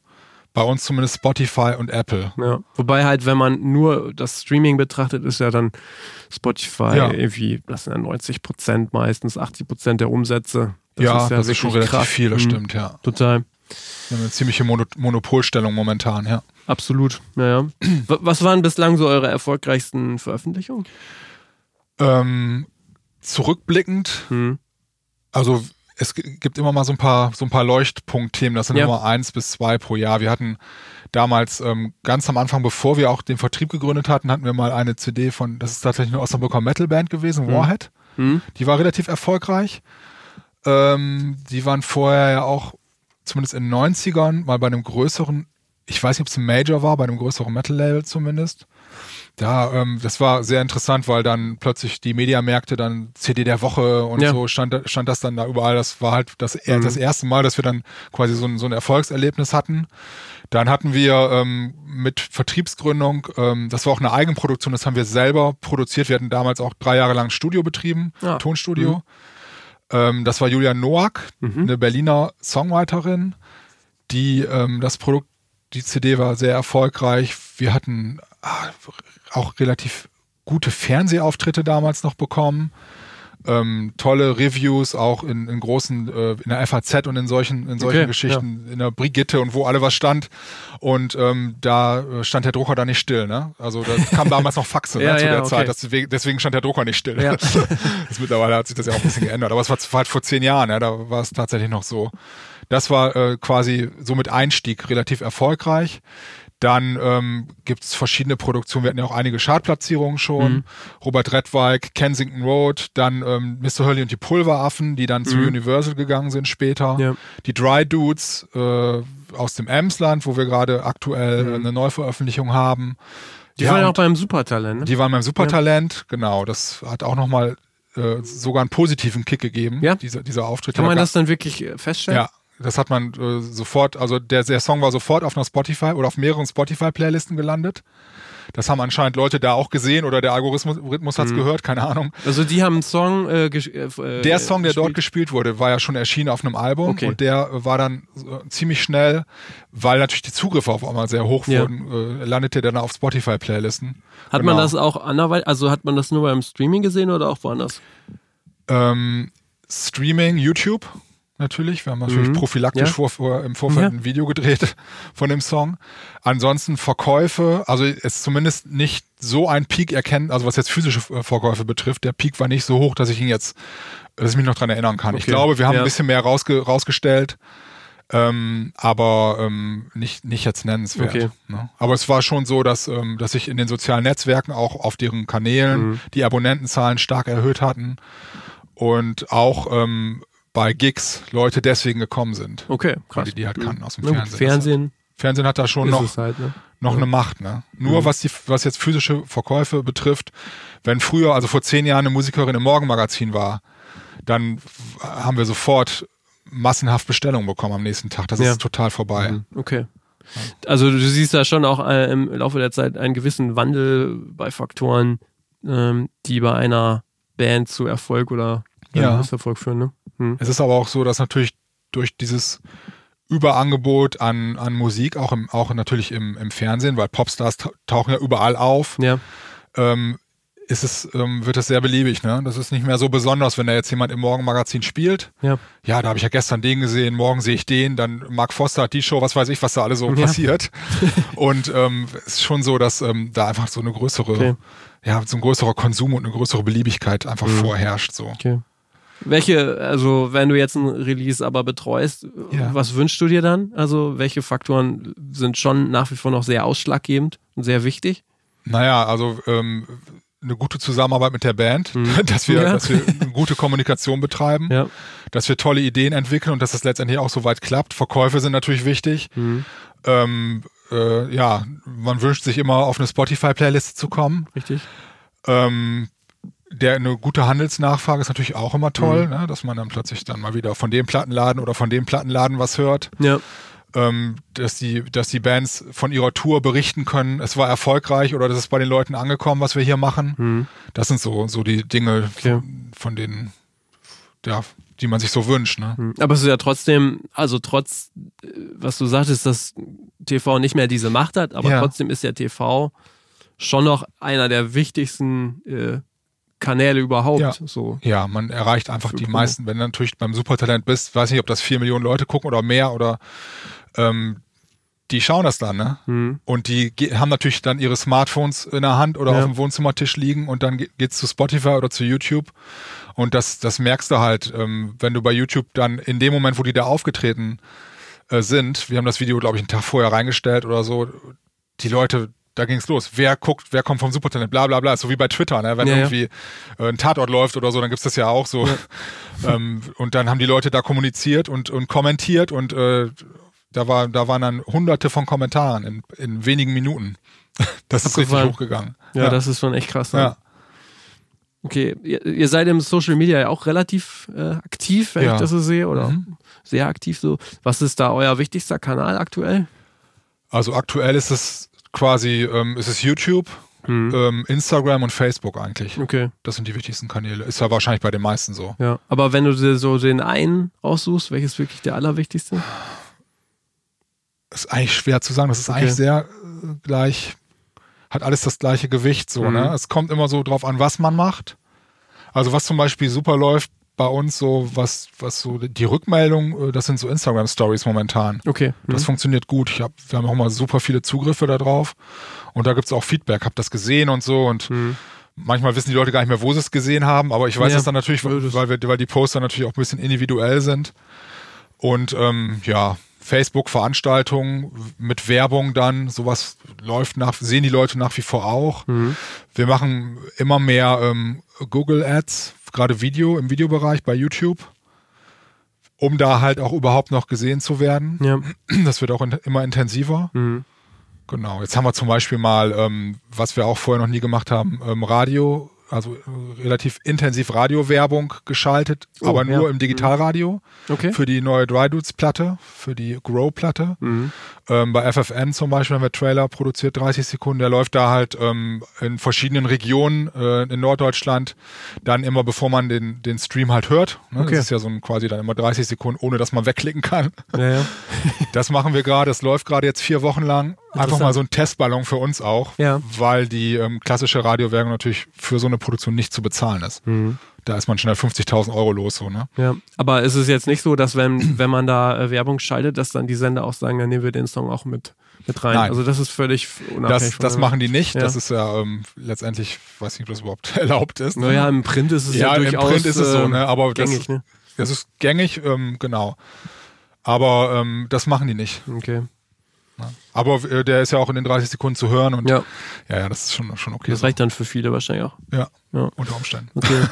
bei uns zumindest Spotify und Apple. Ja. Wobei halt, wenn man nur das Streaming betrachtet, ist ja dann Spotify ja. irgendwie, das sind ja 90 Prozent meistens, 80 Prozent der Umsätze. Das ja, ist ja das ist schon relativ krass. viel, das mhm. stimmt, ja. Total. Wir haben eine ziemliche Mono Monopolstellung momentan, ja. Absolut, naja. Was waren bislang so eure erfolgreichsten Veröffentlichungen? Ähm, zurückblickend, hm. also es gibt immer mal so ein paar, so ein paar Leuchtpunktthemen, das sind ja. immer eins bis zwei pro Jahr. Wir hatten damals ähm, ganz am Anfang, bevor wir auch den Vertrieb gegründet hatten, hatten wir mal eine CD von, das ist tatsächlich eine Osnabrücker Metalband gewesen, mhm. Warhead. Mhm. Die war relativ erfolgreich. Ähm, die waren vorher ja auch, zumindest in den 90ern, mal bei einem größeren, ich weiß nicht, ob es ein Major war, bei einem größeren Metal-Label zumindest. Ja, ähm, das war sehr interessant, weil dann plötzlich die Mediamärkte dann CD der Woche und ja. so stand, stand das dann da überall. Das war halt das, mhm. das erste Mal, dass wir dann quasi so ein, so ein Erfolgserlebnis hatten. Dann hatten wir ähm, mit Vertriebsgründung, ähm, das war auch eine Eigenproduktion, das haben wir selber produziert. Wir hatten damals auch drei Jahre lang ein Studio betrieben, ja. Tonstudio. Mhm. Ähm, das war Julia Noack, mhm. eine Berliner Songwriterin, die ähm, das Produkt, die CD war sehr erfolgreich. Wir hatten ah, auch relativ gute Fernsehauftritte damals noch bekommen. Ähm, tolle Reviews auch in, in großen, äh, in der FAZ und in solchen, in solchen okay, Geschichten, ja. in der Brigitte und wo alle was stand. Und ähm, da äh, stand der Drucker da nicht still, ne? Also da kam damals noch Faxe ne, ja, zu ja, der okay. Zeit. Deswegen, deswegen stand der Drucker nicht still. Das mittlerweile hat sich das ja auch ein bisschen geändert. Aber es war, war halt vor zehn Jahren, ja, da war es tatsächlich noch so. Das war äh, quasi so mit Einstieg relativ erfolgreich. Dann ähm, gibt es verschiedene Produktionen. Wir hatten ja auch einige Chartplatzierungen schon. Mhm. Robert Redweig, Kensington Road, dann ähm, Mr. Hurley und die Pulveraffen, die dann mhm. zu Universal gegangen sind später. Ja. Die Dry Dudes äh, aus dem Emsland, wo wir gerade aktuell mhm. eine Neuveröffentlichung haben. Die ja, waren ja auch beim Supertalent. Ne? Die waren beim Supertalent, ja. genau. Das hat auch nochmal äh, sogar einen positiven Kick gegeben, ja? dieser, dieser Auftritt. Kann man das dann wirklich feststellen? Ja, das hat man äh, sofort, also der, der Song war sofort auf einer Spotify oder auf mehreren Spotify-Playlisten gelandet. Das haben anscheinend Leute da auch gesehen oder der Algorithmus hat es mhm. gehört, keine Ahnung. Also die haben einen Song. Äh, äh, der Song, der gespielt. dort gespielt wurde, war ja schon erschienen auf einem Album okay. und der war dann äh, ziemlich schnell, weil natürlich die Zugriffe auf einmal sehr hoch wurden, ja. äh, landete dann auf Spotify-Playlisten. Hat genau. man das auch anderweitig, also hat man das nur beim Streaming gesehen oder auch woanders? Ähm, Streaming, YouTube natürlich. Wir haben natürlich mhm. prophylaktisch ja. vor, im Vorfeld ja. ein Video gedreht von dem Song. Ansonsten Verkäufe, also ist zumindest nicht so ein Peak erkennen, also was jetzt physische äh, Verkäufe betrifft. Der Peak war nicht so hoch, dass ich ihn jetzt, dass ich mich noch dran erinnern kann. Okay. Ich glaube, wir haben ja. ein bisschen mehr rausge rausgestellt. Ähm, aber ähm, nicht, nicht jetzt nennenswert. Okay. Ne? Aber es war schon so, dass, ähm, dass sich in den sozialen Netzwerken auch auf deren Kanälen mhm. die Abonnentenzahlen stark erhöht hatten und auch ähm, bei Gigs Leute deswegen gekommen sind. Okay, krass. Die die halt kannten aus dem ja, Fernsehen. Fernsehen. Fernsehen hat da schon noch, halt, ne? noch ja. eine Macht. Ne? Nur mhm. was, die, was jetzt physische Verkäufe betrifft, wenn früher, also vor zehn Jahren eine Musikerin im Morgenmagazin war, dann haben wir sofort massenhaft Bestellungen bekommen am nächsten Tag. Das ja. ist total vorbei. Mhm. Okay. Also du siehst da schon auch äh, im Laufe der Zeit einen gewissen Wandel bei Faktoren, ähm, die bei einer Band zu Erfolg oder ja. Misserfolg führen. Ne? Hm. Es ist aber auch so, dass natürlich durch dieses Überangebot an, an Musik, auch, im, auch natürlich im, im Fernsehen, weil Popstars tauchen ja überall auf, ja. ähm, ist es, ähm, wird es sehr beliebig. Ne? Das ist nicht mehr so besonders, wenn da jetzt jemand im Morgenmagazin spielt. Ja, ja da habe ich ja gestern den gesehen, morgen sehe ich den, dann Mark Foster hat die Show, was weiß ich, was da alles so ja. passiert. Und ähm, es ist schon so, dass ähm, da einfach so eine größere, okay. ja, so ein größerer Konsum und eine größere Beliebigkeit einfach mhm. vorherrscht. So. Okay. Welche, also wenn du jetzt ein Release aber betreust, ja. was wünschst du dir dann? Also welche Faktoren sind schon nach wie vor noch sehr ausschlaggebend und sehr wichtig? Naja, also ähm, eine gute Zusammenarbeit mit der Band, mhm. dass, wir, ja. dass wir eine gute Kommunikation betreiben, ja. dass wir tolle Ideen entwickeln und dass es letztendlich auch so weit klappt. Verkäufe sind natürlich wichtig. Mhm. Ähm, äh, ja, man wünscht sich immer auf eine Spotify-Playlist zu kommen. Richtig. Ähm, der eine gute Handelsnachfrage ist natürlich auch immer toll, mhm. ne? dass man dann plötzlich dann mal wieder von dem Plattenladen oder von dem Plattenladen was hört. Ja. Ähm, dass die, dass die Bands von ihrer Tour berichten können, es war erfolgreich oder das ist bei den Leuten angekommen, was wir hier machen. Mhm. Das sind so, so die Dinge, okay. von, von, denen, ja, die man sich so wünscht. Ne? Mhm. Aber es ist ja trotzdem, also trotz, was du sagtest, dass TV nicht mehr diese Macht hat, aber ja. trotzdem ist ja TV schon noch einer der wichtigsten äh, Kanäle überhaupt. Ja. So. ja, man erreicht einfach die meisten. Wenn du natürlich beim Supertalent bist, weiß nicht, ob das vier Millionen Leute gucken oder mehr oder ähm, die schauen das dann, ne? Mhm. Und die haben natürlich dann ihre Smartphones in der Hand oder ja. auf dem Wohnzimmertisch liegen und dann geht's zu Spotify oder zu YouTube. Und das, das merkst du halt, ähm, wenn du bei YouTube dann in dem Moment, wo die da aufgetreten äh, sind, wir haben das Video, glaube ich, einen Tag vorher reingestellt oder so, die Leute da ging es los. Wer guckt, wer kommt vom Supertalent, bla bla bla. So wie bei Twitter, ne? wenn ja, irgendwie ja. Äh, ein Tatort läuft oder so, dann gibt's das ja auch so. Ja. ähm, und dann haben die Leute da kommuniziert und, und kommentiert und äh, da, war, da waren dann hunderte von Kommentaren in, in wenigen Minuten. Das ist richtig hochgegangen. Ja, das ist schon echt krass. Ne? Ja. Okay, ihr, ihr, seid im Social Media ja auch relativ äh, aktiv, wenn ich das so sehe, oder mhm. sehr aktiv so. Was ist da euer wichtigster Kanal aktuell? Also aktuell ist es quasi, ähm, ist es YouTube, mhm. ähm, Instagram und Facebook eigentlich. Okay. Das sind die wichtigsten Kanäle. Ist ja wahrscheinlich bei den meisten so. Ja. Aber wenn du dir so den einen aussuchst, welches wirklich der allerwichtigste? Ist eigentlich schwer zu sagen. Das ist okay. eigentlich sehr äh, gleich, hat alles das gleiche Gewicht so, mhm. ne? Es kommt immer so drauf an, was man macht. Also was zum Beispiel super läuft bei uns so, was, was so die Rückmeldung, äh, das sind so Instagram-Stories momentan. Okay. Mhm. Das funktioniert gut. Ich hab, wir haben auch mal super viele Zugriffe da drauf. Und da gibt es auch Feedback. Hab das gesehen und so. Und mhm. manchmal wissen die Leute gar nicht mehr, wo sie es gesehen haben. Aber ich weiß es dann natürlich, weil, weil, wir, weil die Poster natürlich auch ein bisschen individuell sind. Und ähm, ja, Facebook-Veranstaltungen mit Werbung dann, sowas läuft nach, sehen die Leute nach wie vor auch. Mhm. Wir machen immer mehr ähm, Google Ads, gerade Video im Videobereich bei YouTube, um da halt auch überhaupt noch gesehen zu werden. Ja. Das wird auch in, immer intensiver. Mhm. Genau. Jetzt haben wir zum Beispiel mal, ähm, was wir auch vorher noch nie gemacht haben, ähm, Radio also äh, relativ intensiv Radiowerbung geschaltet, oh, aber nur ja. im Digitalradio mhm. okay. für die neue Dry Dudes Platte, für die Grow Platte. Mhm. Ähm, bei FFN zum Beispiel haben wir Trailer produziert, 30 Sekunden, der läuft da halt ähm, in verschiedenen Regionen äh, in Norddeutschland, dann immer bevor man den, den Stream halt hört. Ne? Okay. Das ist ja so ein quasi dann immer 30 Sekunden, ohne dass man wegklicken kann. Ja, ja. das machen wir gerade, das läuft gerade jetzt vier Wochen lang. Einfach mal so ein Testballon für uns auch, ja. weil die ähm, klassische Radiowerbung natürlich für so eine Produktion nicht zu bezahlen ist. Mhm. Da ist man schnell 50.000 Euro los, so, ne? Ja, aber ist es jetzt nicht so, dass wenn, wenn man da äh, Werbung schaltet, dass dann die Sender auch sagen, dann nehmen wir den Song auch mit, mit rein? Nein. Also das ist völlig unabhängig. Das, das machen die nicht. Ja. Das ist ja ähm, letztendlich, weiß nicht, ob das überhaupt erlaubt ist. Ne? Naja, im Print ist es ja, ja durchaus im Print ist es so, ne? Aber gängig, das, ne? das ist gängig, ähm, genau. Aber ähm, das machen die nicht. Okay. Aber äh, der ist ja auch in den 30 Sekunden zu hören und ja, ja, ja das ist schon, schon okay. Das so. reicht dann für viele wahrscheinlich auch. Ja, ja. unter Umständen. Okay.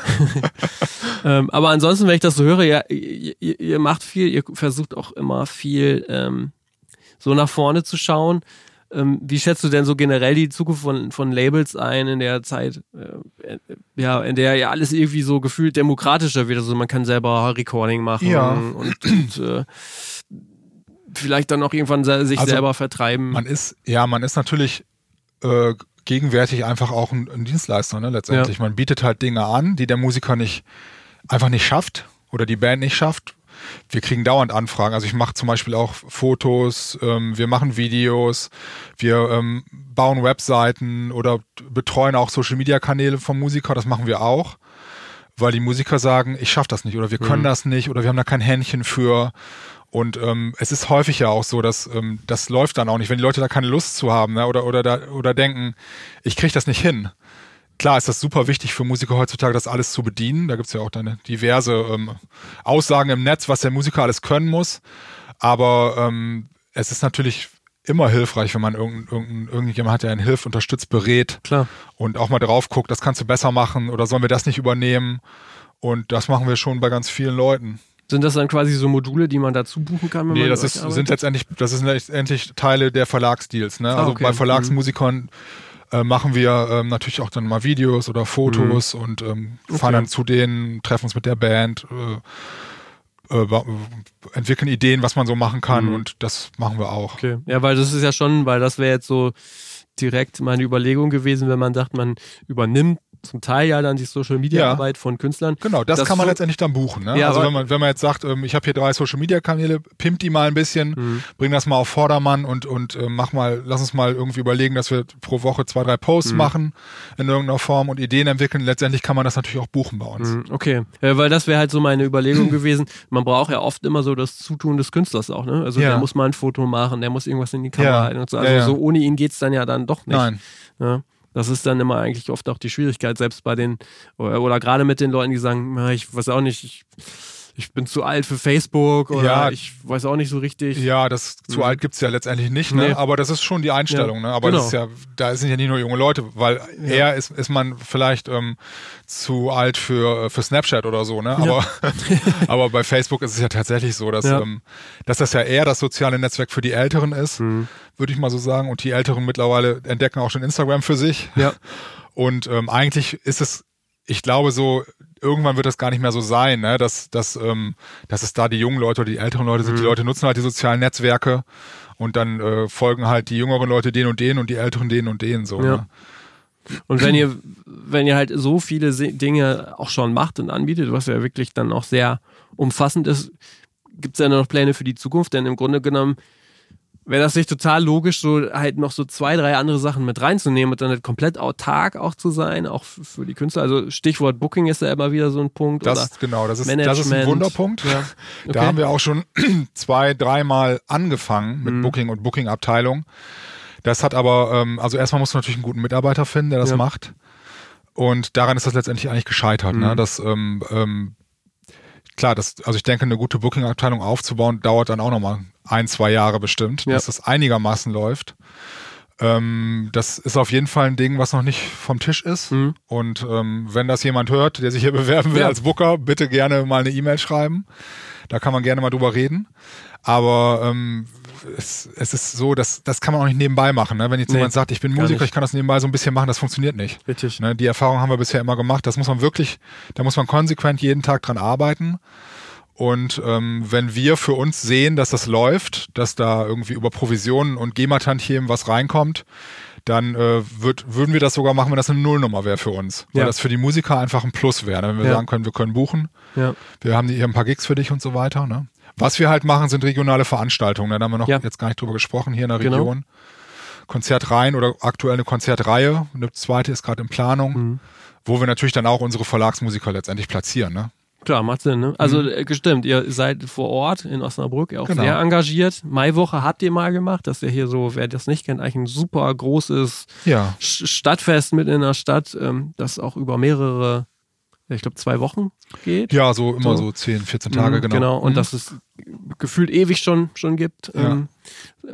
ähm, aber ansonsten, wenn ich das so höre, ja, ihr, ihr, macht viel, ihr versucht auch immer viel ähm, so nach vorne zu schauen. Ähm, wie schätzt du denn so generell die Zukunft von, von Labels ein in der Zeit, äh, ja, in der ja alles irgendwie so gefühlt demokratischer wird? Also man kann selber Recording machen ja. und, und äh, vielleicht dann auch irgendwann sich also selber vertreiben. Man ist, ja, man ist natürlich äh, gegenwärtig einfach auch ein, ein Dienstleister, ne, letztendlich. Ja. Man bietet halt Dinge an, die der Musiker nicht einfach nicht schafft oder die Band nicht schafft. Wir kriegen dauernd Anfragen. Also ich mache zum Beispiel auch Fotos, ähm, wir machen Videos, wir ähm, bauen Webseiten oder betreuen auch Social-Media-Kanäle vom Musiker. Das machen wir auch, weil die Musiker sagen, ich schaffe das nicht oder wir können mhm. das nicht oder wir haben da kein Händchen für. Und ähm, es ist häufig ja auch so, dass ähm, das läuft dann auch nicht, wenn die Leute da keine Lust zu haben ne? oder, oder, da, oder denken, ich kriege das nicht hin. Klar ist das super wichtig für Musiker heutzutage, das alles zu bedienen. Da gibt es ja auch dann diverse ähm, Aussagen im Netz, was der Musiker alles können muss. Aber ähm, es ist natürlich immer hilfreich, wenn man irgend, irgend, irgendjemand hat, der einen hilft, unterstützt, berät Klar. und auch mal drauf guckt, das kannst du besser machen oder sollen wir das nicht übernehmen? Und das machen wir schon bei ganz vielen Leuten. Sind das dann quasi so Module, die man dazu buchen kann? Wenn nee, man das ist, sind letztendlich, das sind letztendlich Teile der Verlagsdeals. Ne? Ah, also okay. bei Verlagsmusikern mhm. äh, machen wir ähm, natürlich auch dann mal Videos oder Fotos mhm. und ähm, fahren okay. dann zu denen, treffen uns mit der Band, äh, äh, entwickeln Ideen, was man so machen kann mhm. und das machen wir auch. Okay. Ja, weil das ist ja schon, weil das wäre jetzt so direkt meine Überlegung gewesen, wenn man sagt, man übernimmt zum Teil ja dann die Social Media ja. Arbeit von Künstlern. Genau, das, das kann man so letztendlich dann buchen. Ne? Ja, also wenn man, wenn man jetzt sagt, ähm, ich habe hier drei Social Media Kanäle, pimp die mal ein bisschen, mhm. bring das mal auf Vordermann und, und äh, mach mal, lass uns mal irgendwie überlegen, dass wir pro Woche zwei, drei Posts mhm. machen in irgendeiner Form und Ideen entwickeln. Letztendlich kann man das natürlich auch buchen bei uns. Mhm. Okay, ja, weil das wäre halt so meine Überlegung gewesen. Man braucht ja oft immer so das Zutun des Künstlers auch. Ne? Also ja. der muss mal ein Foto machen, der muss irgendwas in die Kamera halten und so. Also so ohne ihn geht es dann ja dann doch nicht. Nein. Ja. Das ist dann immer eigentlich oft auch die Schwierigkeit, selbst bei den, oder, oder gerade mit den Leuten, die sagen, ich weiß auch nicht, ich, ich bin zu alt für Facebook oder ja, ich weiß auch nicht so richtig. Ja, das zu mhm. alt gibt es ja letztendlich nicht, ne? Nee. aber das ist schon die Einstellung. Ja, ne? Aber genau. das ist ja, da sind ja nicht nur junge Leute, weil eher ist, ist man vielleicht ähm, zu alt für, für Snapchat oder so, ne? Aber, aber bei Facebook ist es ja tatsächlich so, dass, ähm, dass das ja eher das soziale Netzwerk für die Älteren ist, mhm. würde ich mal so sagen. Und die Älteren mittlerweile entdecken auch schon Instagram für sich. Und ähm, eigentlich ist es ich glaube so, irgendwann wird das gar nicht mehr so sein, ne? dass, dass, ähm, dass es da die jungen Leute oder die älteren Leute sind. Mhm. Die Leute nutzen halt die sozialen Netzwerke und dann äh, folgen halt die jüngeren Leute den und den und die älteren den und den so. Ja. Ne? Und wenn ihr, wenn ihr halt so viele Dinge auch schon macht und anbietet, was ja wirklich dann auch sehr umfassend ist, gibt es ja noch Pläne für die Zukunft? Denn im Grunde genommen wäre das nicht total logisch, so halt noch so zwei, drei andere Sachen mit reinzunehmen und dann halt komplett autark auch zu sein, auch für die Künstler. Also Stichwort Booking ist ja immer wieder so ein Punkt. Das, genau, das ist, das ist ein Wunderpunkt. Ja. Okay. Da haben wir auch schon zwei, dreimal angefangen mit mhm. Booking und Booking-Abteilung. Das hat aber, ähm, also erstmal muss man natürlich einen guten Mitarbeiter finden, der das ja. macht. Und daran ist das letztendlich eigentlich gescheitert, ne? mhm. ne? dass ähm, ähm, klar, das, also ich denke, eine gute Booking-Abteilung aufzubauen, dauert dann auch nochmal ein, zwei Jahre bestimmt, ja. dass das einigermaßen läuft. Ähm, das ist auf jeden Fall ein Ding, was noch nicht vom Tisch ist. Mhm. Und ähm, wenn das jemand hört, der sich hier bewerben will ja. als Booker, bitte gerne mal eine E-Mail schreiben. Da kann man gerne mal drüber reden. Aber ähm, es, es ist so, dass das kann man auch nicht nebenbei machen. Ne? Wenn jetzt nee, jemand sagt, ich bin Musiker, ich kann das nebenbei so ein bisschen machen, das funktioniert nicht. Richtig. Ne? Die Erfahrung haben wir bisher immer gemacht. Das muss man wirklich, da muss man konsequent jeden Tag dran arbeiten. Und ähm, wenn wir für uns sehen, dass das läuft, dass da irgendwie über Provisionen und GEMA-Tantiemen was reinkommt, dann äh, würd, würden wir das sogar machen, wenn das eine Nullnummer wäre für uns. Weil ja. das für die Musiker einfach ein Plus wäre, ne? wenn wir ja. sagen können, wir können buchen. Ja. Wir haben hier ein paar Gigs für dich und so weiter. Ne? Was wir halt machen, sind regionale Veranstaltungen. Da haben wir noch jetzt gar nicht drüber gesprochen hier in der genau. Region. Konzertreihen oder aktuell eine Konzertreihe. Eine zweite ist gerade in Planung, mhm. wo wir natürlich dann auch unsere Verlagsmusiker letztendlich platzieren. Ne? Klar, macht Sinn. Ne? Also mhm. Äh, stimmt, ihr seid vor Ort in Osnabrück auch genau. sehr engagiert. Maiwoche habt ihr mal gemacht. Das ist ja hier so, wer das nicht kennt, eigentlich ein super großes ja. Stadtfest mitten in der Stadt, ähm, das auch über mehrere ich glaube, zwei Wochen geht. Ja, so immer so, so 10, 14 Tage, mhm, genau. Genau, und mhm. dass es gefühlt ewig schon, schon gibt. Ja. Ähm,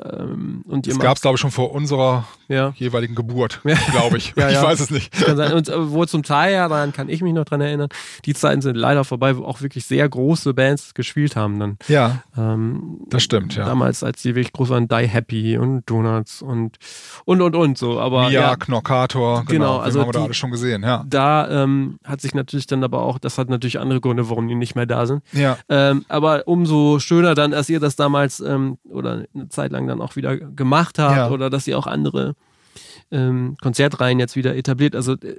ähm, und das gab es, glaube ich, schon vor unserer ja. jeweiligen Geburt, glaube ich. ja, ich weiß es nicht. Und äh, wo zum Teil, ja, daran kann ich mich noch dran erinnern, die Zeiten sind leider vorbei, wo auch wirklich sehr große Bands gespielt haben dann. Ja, ähm, das stimmt, ja. Damals, als die wirklich groß waren, Die Happy und Donuts und und und und so. Aber, Mia, ja, Knockator, genau, genau also haben wir die, da alles schon gesehen, ja. Da ähm, hat sich natürlich dann aber auch, das hat natürlich andere Gründe, warum die nicht mehr da sind. Ja. Ähm, aber umso schöner dann, dass ihr das damals ähm, oder eine Zeit lang dann auch wieder gemacht habt ja. oder dass ihr auch andere ähm, Konzertreihen jetzt wieder etabliert. Also äh,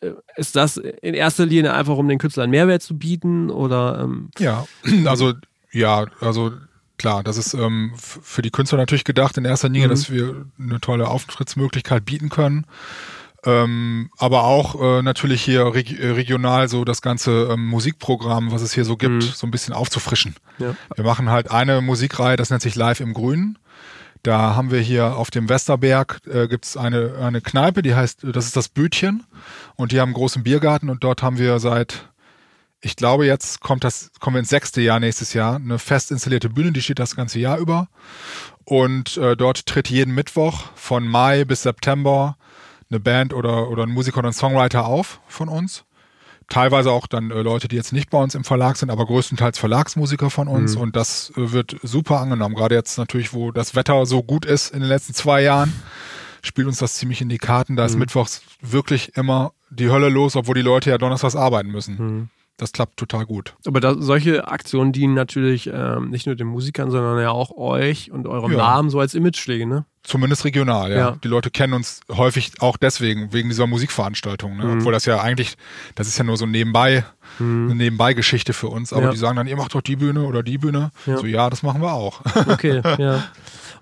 äh, ist das in erster Linie einfach, um den Künstlern Mehrwert zu bieten oder? Ähm, ja, also ja, also klar, das ist ähm, für die Künstler natürlich gedacht in erster Linie, mhm. dass wir eine tolle Auftrittsmöglichkeit bieten können. Ähm, aber auch äh, natürlich hier reg äh, regional so das ganze ähm, Musikprogramm, was es hier so gibt, mhm. so ein bisschen aufzufrischen. Ja. Wir machen halt eine Musikreihe, das nennt sich Live im Grünen. Da haben wir hier auf dem Westerberg äh, gibt es eine, eine Kneipe, die heißt, das ist das Bütchen. Und die haben einen großen Biergarten und dort haben wir seit, ich glaube, jetzt kommt das, kommen wir ins sechste Jahr nächstes Jahr, eine fest installierte Bühne, die steht das ganze Jahr über. Und äh, dort tritt jeden Mittwoch von Mai bis September eine Band oder, oder ein Musiker oder ein Songwriter auf von uns. Teilweise auch dann äh, Leute, die jetzt nicht bei uns im Verlag sind, aber größtenteils Verlagsmusiker von uns. Mhm. Und das äh, wird super angenommen. Gerade jetzt natürlich, wo das Wetter so gut ist in den letzten zwei Jahren, spielt uns das ziemlich in die Karten. Da mhm. ist mittwochs wirklich immer die Hölle los, obwohl die Leute ja donnerstags arbeiten müssen. Mhm das klappt total gut. Aber da, solche Aktionen dienen natürlich ähm, nicht nur den Musikern, sondern ja auch euch und eurem ja. Namen so als Imagepflege, ne? Zumindest regional, ja. ja. Die Leute kennen uns häufig auch deswegen, wegen dieser Musikveranstaltung. Ne? Mhm. Obwohl das ja eigentlich, das ist ja nur so nebenbei, mhm. eine Nebenbei-Geschichte für uns. Aber ja. die sagen dann, ihr macht doch die Bühne oder die Bühne. So, ja, das machen wir auch. Okay, ja.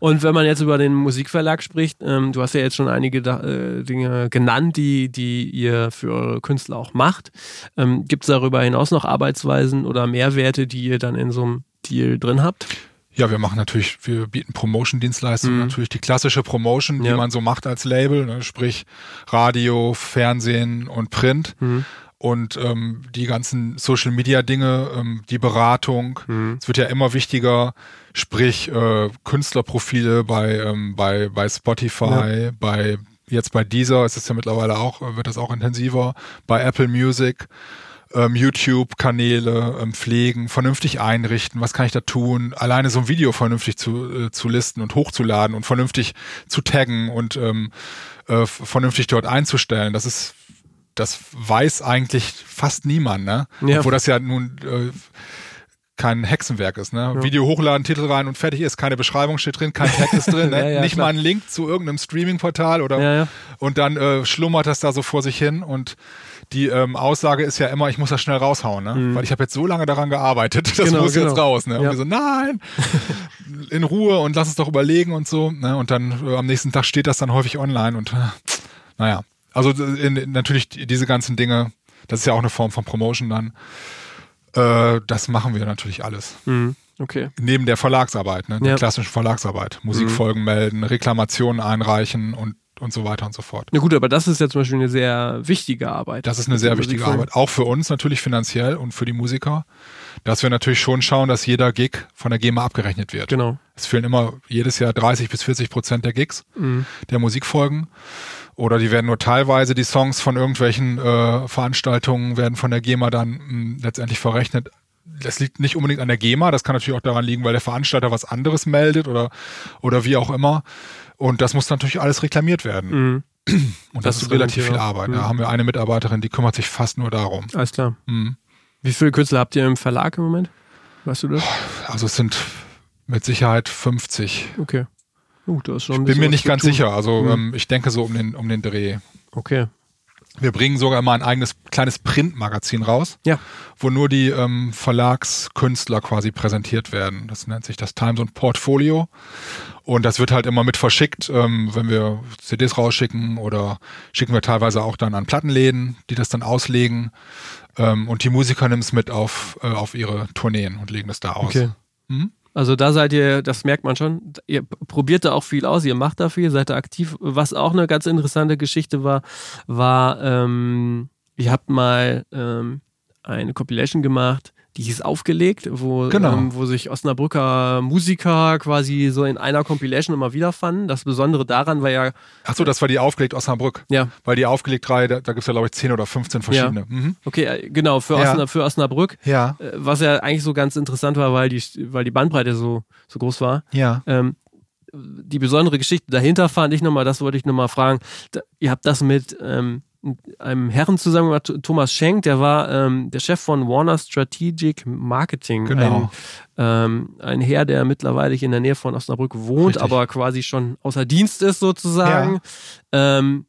Und wenn man jetzt über den Musikverlag spricht, ähm, du hast ja jetzt schon einige äh, Dinge genannt, die, die ihr für eure Künstler auch macht. Ähm, Gibt es darüber hinaus noch Arbeitsweisen oder Mehrwerte, die ihr dann in so einem Deal drin habt? Ja, wir machen natürlich, wir bieten Promotion-Dienstleistungen, mhm. natürlich die klassische Promotion, die ja. man so macht als Label, ne, sprich Radio, Fernsehen und Print. Mhm und ähm, die ganzen Social Media Dinge, ähm, die Beratung. Mhm. Es wird ja immer wichtiger, sprich äh, Künstlerprofile bei, ähm, bei, bei Spotify, ja. bei jetzt bei ist es ja mittlerweile auch, wird das auch intensiver, bei Apple Music. Ähm, YouTube-Kanäle ähm, pflegen, vernünftig einrichten, was kann ich da tun, alleine so ein Video vernünftig zu, äh, zu listen und hochzuladen und vernünftig zu taggen und ähm, äh, vernünftig dort einzustellen. Das ist das weiß eigentlich fast niemand, ne? Ja. Obwohl das ja nun äh, kein Hexenwerk ist, ne? Ja. Video hochladen, Titel rein und fertig ist, keine Beschreibung steht drin, kein Tag ist drin, ne? ja, nicht klar. mal ein Link zu irgendeinem Streaming-Portal oder und dann äh, schlummert das da so vor sich hin und die ähm, Aussage ist ja immer, ich muss das schnell raushauen, ne? Mhm. weil ich habe jetzt so lange daran gearbeitet, das genau, muss genau. jetzt raus. Ne? Und wir so, nein, in Ruhe und lass es doch überlegen und so. Ne? Und dann äh, am nächsten Tag steht das dann häufig online und äh, naja, also in, natürlich diese ganzen Dinge, das ist ja auch eine Form von Promotion dann. Äh, das machen wir natürlich alles. Mhm. Okay. Neben der Verlagsarbeit, ne? der ja. klassischen Verlagsarbeit. Musikfolgen mhm. melden, Reklamationen einreichen und und so weiter und so fort. Na gut, aber das ist ja zum Beispiel eine sehr wichtige Arbeit. Das ist eine sehr wichtige Arbeit. Auch für uns natürlich finanziell und für die Musiker, dass wir natürlich schon schauen, dass jeder Gig von der GEMA abgerechnet wird. Genau. Es fehlen immer jedes Jahr 30 bis 40 Prozent der Gigs, mhm. der Musikfolgen. Oder die werden nur teilweise, die Songs von irgendwelchen äh, Veranstaltungen werden von der GEMA dann mh, hm, letztendlich verrechnet. das liegt nicht unbedingt an der GEMA, das kann natürlich auch daran liegen, weil der Veranstalter was anderes meldet oder, oder wie auch immer. Und das muss natürlich alles reklamiert werden. Mhm. Und das, das ist relativ viel Arbeit. Mhm. Da haben wir eine Mitarbeiterin, die kümmert sich fast nur darum. Alles klar. Mhm. Wie viele Künstler habt ihr im Verlag im Moment? Weißt du das? Also es sind mit Sicherheit 50. Okay. Uh, ich bin mir nicht ganz tun. sicher. Also mhm. ähm, ich denke so um den, um den Dreh. Okay. Wir bringen sogar mal ein eigenes kleines Printmagazin raus, ja. wo nur die ähm, Verlagskünstler quasi präsentiert werden. Das nennt sich das Times und Portfolio. Und das wird halt immer mit verschickt, ähm, wenn wir CDs rausschicken oder schicken wir teilweise auch dann an Plattenläden, die das dann auslegen. Ähm, und die Musiker nehmen es mit auf, äh, auf ihre Tourneen und legen das da aus. Okay. Mhm. Also da seid ihr, das merkt man schon, ihr probiert da auch viel aus, ihr macht da viel, seid da aktiv. Was auch eine ganz interessante Geschichte war, war, ähm, ihr habt mal ähm, eine Compilation gemacht, die hieß Aufgelegt, wo, genau. ähm, wo sich Osnabrücker Musiker quasi so in einer Compilation immer wiederfanden. Das Besondere daran war ja. Achso, das war die Aufgelegt Osnabrück. Ja. Weil die Aufgelegt-Reihe, da, da gibt es ja, glaube ich, 10 oder 15 verschiedene. Ja. Mhm. Okay, äh, genau, für, ja. Osna, für Osnabrück. Ja. Äh, was ja eigentlich so ganz interessant war, weil die, weil die Bandbreite so, so groß war. Ja. Ähm, die besondere Geschichte dahinter fand ich nochmal, das wollte ich nochmal fragen. Da, ihr habt das mit. Ähm, einem Herren zusammen, Thomas Schenk, der war ähm, der Chef von Warner Strategic Marketing. Genau. Ein, ähm, ein Herr, der mittlerweile in der Nähe von Osnabrück wohnt, Richtig. aber quasi schon außer Dienst ist sozusagen. Ja. Ähm,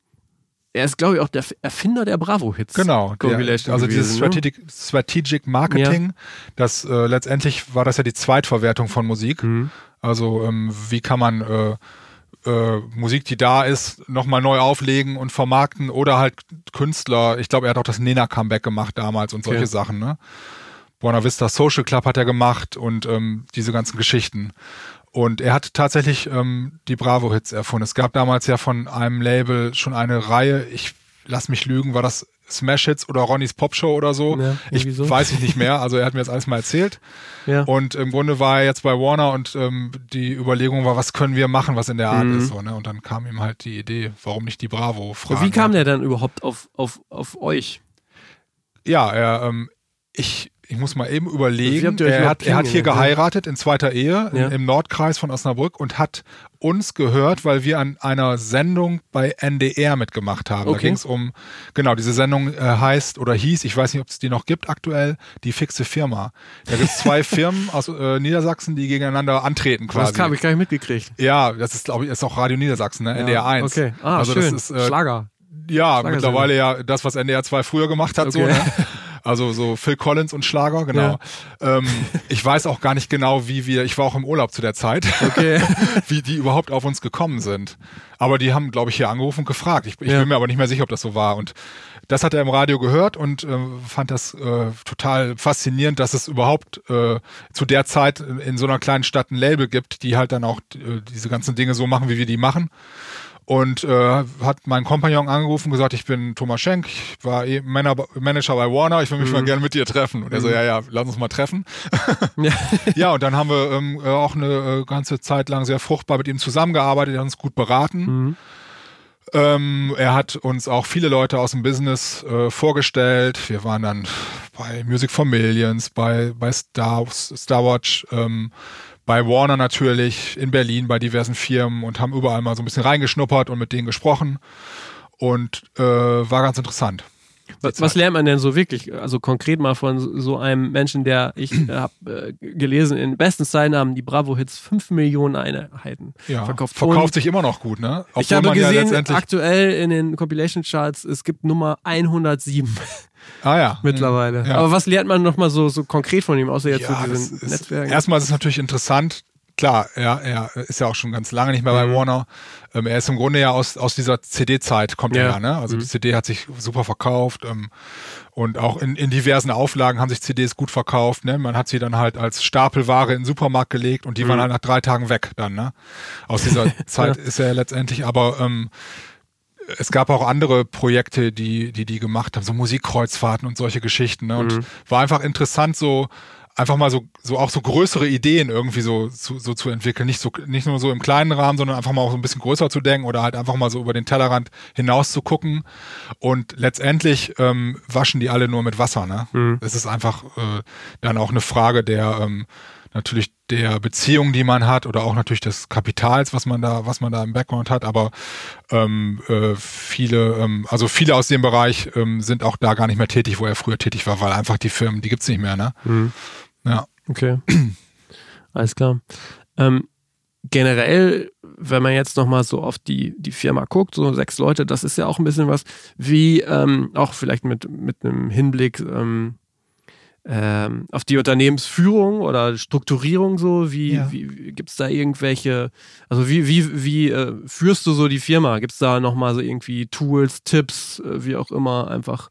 er ist, glaube ich, auch der Erfinder der Bravo-Hits. Genau. Der, also gewesen, dieses ne? Strategic, ne? Strategic Marketing, ja. das äh, letztendlich war das ja die Zweitverwertung von Musik. Mhm. Also ähm, wie kann man äh, äh, Musik, die da ist, nochmal neu auflegen und vermarkten oder halt Künstler. Ich glaube, er hat auch das Nena-Comeback gemacht damals und solche okay. Sachen. Ne? Buena Vista Social Club hat er gemacht und ähm, diese ganzen Geschichten. Und er hat tatsächlich ähm, die Bravo-Hits erfunden. Es gab damals ja von einem Label schon eine Reihe, ich lass mich lügen, war das Smash Hits oder Ronnys Popshow oder so. Ja, ich so. weiß ich nicht mehr. Also er hat mir das alles mal erzählt. Ja. Und im Grunde war er jetzt bei Warner und ähm, die Überlegung war, was können wir machen, was in der Art mhm. ist. So, ne? Und dann kam ihm halt die Idee, warum nicht die Bravo fragen. Wie kam der dann überhaupt auf, auf, auf euch? Ja, er, ähm, ich ich muss mal eben überlegen, er hat, er hat hier geheiratet in zweiter Ehe ja. im Nordkreis von Osnabrück und hat uns gehört, weil wir an einer Sendung bei NDR mitgemacht haben. Okay. Da ging es um, genau, diese Sendung äh, heißt oder hieß, ich weiß nicht, ob es die noch gibt aktuell, die fixe Firma. Da gibt es zwei Firmen aus äh, Niedersachsen, die gegeneinander antreten quasi. Das habe ich gar nicht mitgekriegt. Ja, das ist, glaube ich, ist auch Radio Niedersachsen, ne? NDR 1. Okay, ah, also schön. Das ist, äh, Schlager. Ja, mittlerweile ja das, was NDR 2 früher gemacht hat. Okay. So, ne? Also so Phil Collins und Schlager, genau. Ja. Ähm, ich weiß auch gar nicht genau, wie wir, ich war auch im Urlaub zu der Zeit, okay. wie die überhaupt auf uns gekommen sind. Aber die haben, glaube ich, hier angerufen und gefragt. Ich, ich ja. bin mir aber nicht mehr sicher, ob das so war. Und das hat er im Radio gehört und äh, fand das äh, total faszinierend, dass es überhaupt äh, zu der Zeit in so einer kleinen Stadt ein Label gibt, die halt dann auch äh, diese ganzen Dinge so machen, wie wir die machen und äh, hat meinen Kompagnon angerufen und gesagt, ich bin Thomas Schenk, ich war eh Manager bei Warner, ich will mich mhm. mal gerne mit dir treffen. Und er so, mhm. ja, ja, lass uns mal treffen. ja. ja, und dann haben wir ähm, äh, auch eine äh, ganze Zeit lang sehr fruchtbar mit ihm zusammengearbeitet, er hat uns gut beraten. Mhm. Ähm, er hat uns auch viele Leute aus dem Business äh, vorgestellt. Wir waren dann bei Music for Millions, bei, bei Star, Starwatch, ähm, bei Warner natürlich, in Berlin, bei diversen Firmen und haben überall mal so ein bisschen reingeschnuppert und mit denen gesprochen. Und äh, war ganz interessant. Was, was, lernt man denn so wirklich? Also konkret mal von so einem Menschen, der ich äh, habe äh, gelesen, in besten Zeiten haben die Bravo-Hits 5 Millionen Einheiten ja, verkauft. Verkauft sich immer noch gut, ne? Obwohl ich habe gesehen, ja aktuell in den Compilation-Charts, es gibt Nummer 107. Ah ja. Mittlerweile. Ja. Aber was lernt man nochmal so, so konkret von ihm, außer jetzt ja, so diesen Netzwerken? Erstmal ist es natürlich interessant, klar, er, er ist ja auch schon ganz lange nicht mehr bei mhm. Warner. Ähm, er ist im Grunde ja aus, aus dieser CD-Zeit, kommt ja. er ja, ne? Also mhm. die CD hat sich super verkauft ähm, und auch in, in diversen Auflagen haben sich CDs gut verkauft. Ne? Man hat sie dann halt als Stapelware in den Supermarkt gelegt und die mhm. waren halt nach drei Tagen weg dann. Ne? Aus dieser Zeit ja. ist er letztendlich aber ähm, es gab auch andere Projekte, die, die die gemacht haben, so Musikkreuzfahrten und solche Geschichten. Ne? Und mhm. war einfach interessant, so einfach mal so, so auch so größere Ideen irgendwie so, so, so zu entwickeln. Nicht so, nicht nur so im kleinen Rahmen, sondern einfach mal auch so ein bisschen größer zu denken oder halt einfach mal so über den Tellerrand hinaus zu gucken. Und letztendlich ähm, waschen die alle nur mit Wasser. Ne? Mhm. Es ist einfach äh, dann auch eine Frage der ähm, natürlich der Beziehung, die man hat oder auch natürlich des Kapitals, was man da, was man da im Background hat. Aber ähm, äh, viele, ähm, also viele aus dem Bereich ähm, sind auch da gar nicht mehr tätig, wo er früher tätig war, weil einfach die Firmen, die gibt's nicht mehr. Ne? Mhm. Ja. Okay. Alles klar. Ähm, generell, wenn man jetzt nochmal so auf die, die Firma guckt, so sechs Leute, das ist ja auch ein bisschen was, wie ähm, auch vielleicht mit, mit einem Hinblick ähm, ähm, auf die Unternehmensführung oder Strukturierung so? Wie, ja. wie, gibt es da irgendwelche, also wie, wie, wie äh, führst du so die Firma? Gibt es da nochmal so irgendwie Tools, Tipps, äh, wie auch immer, einfach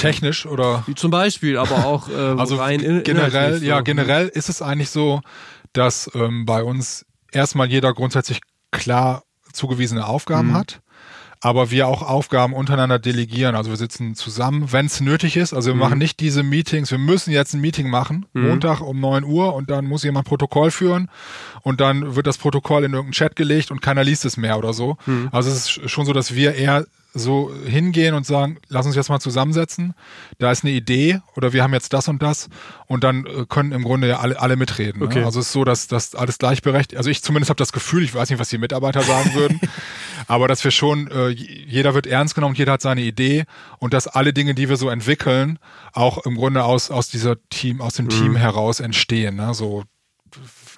technisch oder wie zum Beispiel, aber auch äh, also rein in, generell, ja generell ist es eigentlich so, dass ähm, bei uns erstmal jeder grundsätzlich klar zugewiesene Aufgaben mhm. hat aber wir auch Aufgaben untereinander delegieren. Also wir sitzen zusammen, wenn es nötig ist. Also wir mhm. machen nicht diese Meetings, wir müssen jetzt ein Meeting machen, mhm. Montag um 9 Uhr und dann muss jemand Protokoll führen und dann wird das Protokoll in irgendeinen Chat gelegt und keiner liest es mehr oder so. Mhm. Also es ist schon so, dass wir eher so hingehen und sagen, lass uns jetzt mal zusammensetzen, da ist eine Idee oder wir haben jetzt das und das und dann äh, können im Grunde ja alle, alle mitreden. Ne? Okay. Ne? Also es ist so, dass das alles gleichberechtigt, also ich zumindest habe das Gefühl, ich weiß nicht, was die Mitarbeiter sagen würden, aber dass wir schon, äh, jeder wird ernst genommen, jeder hat seine Idee und dass alle Dinge, die wir so entwickeln, auch im Grunde aus, aus dieser Team, aus dem mhm. Team heraus entstehen. Ne? So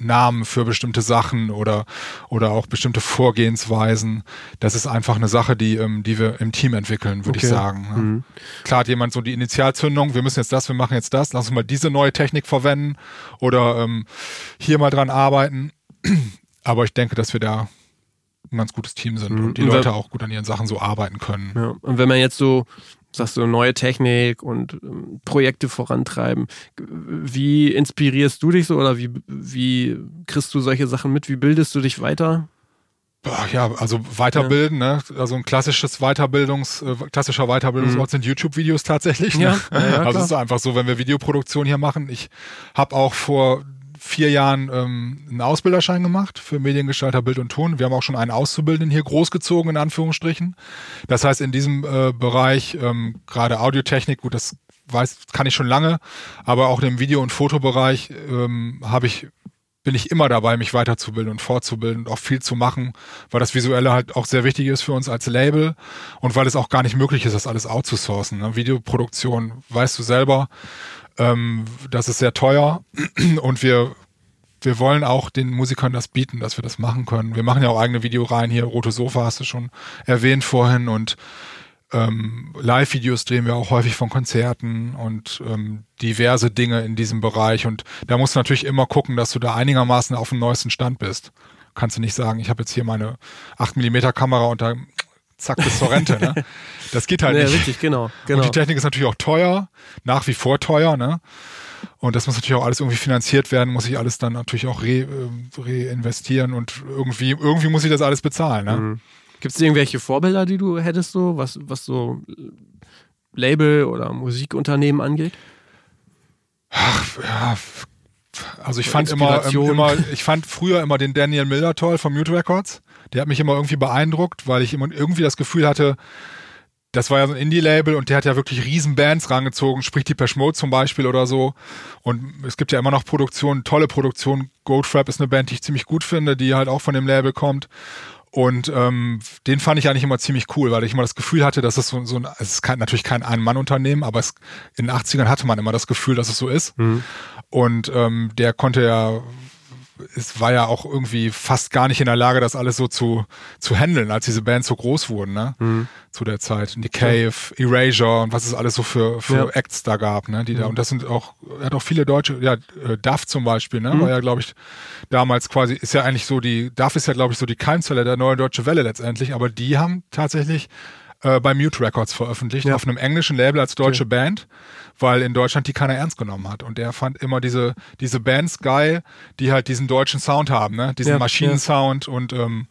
Namen für bestimmte Sachen oder, oder auch bestimmte Vorgehensweisen. Das ist einfach eine Sache, die, ähm, die wir im Team entwickeln, würde okay. ich sagen. Ne? Mhm. Klar hat jemand so die Initialzündung, wir müssen jetzt das, wir machen jetzt das, lass uns mal diese neue Technik verwenden oder ähm, hier mal dran arbeiten. Aber ich denke, dass wir da ein ganz gutes Team sind mhm. und die Leute auch gut an ihren Sachen so arbeiten können. Ja. Und wenn man jetzt so sagst du, neue Technik und ähm, Projekte vorantreiben. Wie inspirierst du dich so oder wie, wie kriegst du solche Sachen mit? Wie bildest du dich weiter? Ja, also weiterbilden, ja. ne? Also ein klassisches Weiterbildungs, äh, klassischer Weiterbildungsort mhm. sind YouTube-Videos tatsächlich. Ne? Ja, ja, also es ist einfach so, wenn wir Videoproduktion hier machen. Ich habe auch vor vier Jahren ähm, einen Ausbilderschein gemacht für Mediengestalter Bild und Ton. Wir haben auch schon einen Auszubildenden hier großgezogen, in Anführungsstrichen. Das heißt, in diesem äh, Bereich, ähm, gerade Audiotechnik, gut, das weiß, kann ich schon lange, aber auch im Video- und Fotobereich ähm, habe ich bin ich immer dabei, mich weiterzubilden und fortzubilden und auch viel zu machen, weil das Visuelle halt auch sehr wichtig ist für uns als Label und weil es auch gar nicht möglich ist, das alles outzusourcen. Ne? Videoproduktion, weißt du selber, ähm, das ist sehr teuer und wir, wir wollen auch den Musikern das bieten, dass wir das machen können. Wir machen ja auch eigene Videoreihen hier. Rote Sofa hast du schon erwähnt vorhin und ähm, Live-Videos drehen wir auch häufig von Konzerten und ähm, diverse Dinge in diesem Bereich. Und da musst du natürlich immer gucken, dass du da einigermaßen auf dem neuesten Stand bist. Kannst du nicht sagen, ich habe jetzt hier meine 8 mm Kamera und da zack bis zur Rente. Ne? Das geht halt ja, nicht. Richtig, genau, genau. Und die Technik ist natürlich auch teuer, nach wie vor teuer. Ne? Und das muss natürlich auch alles irgendwie finanziert werden, muss ich alles dann natürlich auch re, äh, reinvestieren und irgendwie, irgendwie muss ich das alles bezahlen. Ne? Mhm. Gibt es irgendwelche Vorbilder, die du hättest, so, was, was so Label oder Musikunternehmen angeht? Ach, ja, also ich fand immer, ähm, immer, ich fand früher immer den Daniel Miller toll von Mute Records. Der hat mich immer irgendwie beeindruckt, weil ich immer irgendwie das Gefühl hatte, das war ja so ein Indie-Label und der hat ja wirklich riesen Bands rangezogen, sprich die Mode zum Beispiel oder so. Und es gibt ja immer noch Produktionen, tolle Produktionen. Goldfrap ist eine Band, die ich ziemlich gut finde, die halt auch von dem Label kommt. Und ähm, den fand ich eigentlich immer ziemlich cool, weil ich immer das Gefühl hatte, dass es so, so ein, es ist kein, natürlich kein Ein-Mann-Unternehmen, aber es, in den 80ern hatte man immer das Gefühl, dass es so ist. Mhm. Und ähm, der konnte ja es war ja auch irgendwie fast gar nicht in der Lage, das alles so zu, zu handeln, als diese Bands so groß wurden, ne? Mhm. Zu der Zeit. The Cave, ja. Erasure und was es alles so für, für ja. Acts da gab, ne? Die mhm. da, und das sind auch, er hat auch viele deutsche, ja, äh, Duff zum Beispiel, ne? Mhm. War ja, glaube ich, damals quasi, ist ja eigentlich so die, Duff ist ja, glaube ich, so die Keimzelle der neuen Deutsche Welle letztendlich, aber die haben tatsächlich äh, bei Mute Records veröffentlicht, ja. auf einem englischen Label als deutsche okay. Band weil in Deutschland die keiner ernst genommen hat. Und er fand immer diese, diese Bands geil, die halt diesen deutschen Sound haben, ne? diesen ja, Maschinensound ja. und ähm,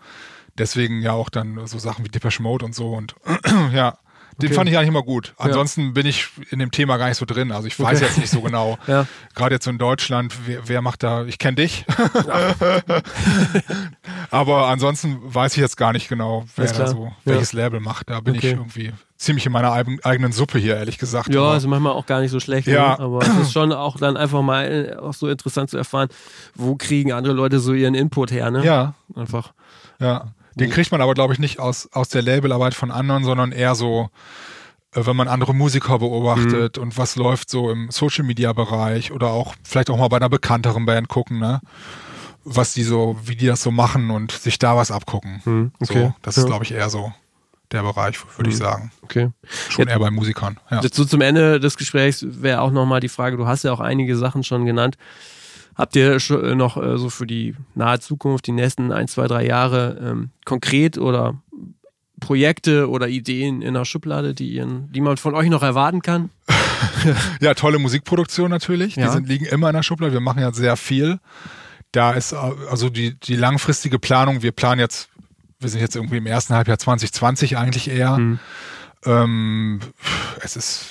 deswegen ja auch dann so Sachen wie Depeche Mode und so und ja, Den okay. fand ich eigentlich immer gut. Ansonsten ja. bin ich in dem Thema gar nicht so drin. Also ich weiß okay. jetzt nicht so genau. ja. Gerade jetzt in Deutschland, wer, wer macht da, ich kenne dich. Aber ansonsten weiß ich jetzt gar nicht genau, wer da so, welches Label macht. Da bin okay. ich irgendwie ziemlich in meiner eigenen Suppe hier, ehrlich gesagt. Ja, ist manchmal auch gar nicht so schlecht. Ja. Ne? Aber es ist schon auch dann einfach mal äh, auch so interessant zu erfahren, wo kriegen andere Leute so ihren Input her, ne? Ja. Einfach. Ja. Den kriegt man aber, glaube ich, nicht aus, aus der Labelarbeit von anderen, sondern eher so, äh, wenn man andere Musiker beobachtet mhm. und was läuft so im Social Media Bereich oder auch vielleicht auch mal bei einer bekannteren Band gucken, ne? Was die so, wie die das so machen und sich da was abgucken. Mhm. Okay. So, das ja. ist, glaube ich, eher so der Bereich, würde mhm. ich sagen. Okay. Schon Jetzt, eher bei Musikern. Ja. Jetzt so zum Ende des Gesprächs wäre auch nochmal die Frage, du hast ja auch einige Sachen schon genannt. Habt ihr äh, noch äh, so für die nahe Zukunft, die nächsten ein, zwei, drei Jahre ähm, konkret oder Projekte oder Ideen in der Schublade, die, ihren, die man von euch noch erwarten kann? ja, tolle Musikproduktion natürlich. Ja. Die sind, liegen immer in der Schublade. Wir machen ja sehr viel. Da ist äh, also die, die langfristige Planung. Wir planen jetzt, wir sind jetzt irgendwie im ersten Halbjahr 2020 eigentlich eher. Mhm. Ähm, es ist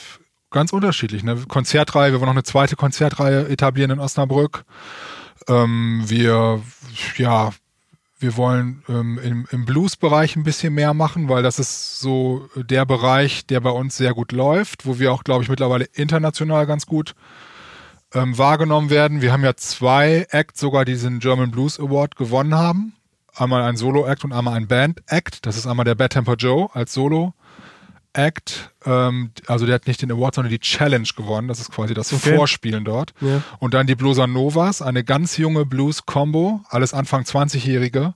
ganz unterschiedlich. Eine Konzertreihe, wir wollen noch eine zweite Konzertreihe etablieren in Osnabrück. Ähm, wir, ja, wir wollen ähm, im, im Blues-Bereich ein bisschen mehr machen, weil das ist so der Bereich, der bei uns sehr gut läuft, wo wir auch, glaube ich, mittlerweile international ganz gut ähm, wahrgenommen werden. Wir haben ja zwei Acts sogar diesen German Blues Award gewonnen haben. Einmal ein Solo-Act und einmal ein Band-Act. Das ist einmal der Bad Temper Joe als Solo Act, ähm, also der hat nicht den Award, sondern die Challenge gewonnen. Das ist quasi das okay. Vorspielen dort. Ja. Und dann die Blueser Novas, eine ganz junge Blues-Combo, alles Anfang 20-Jährige.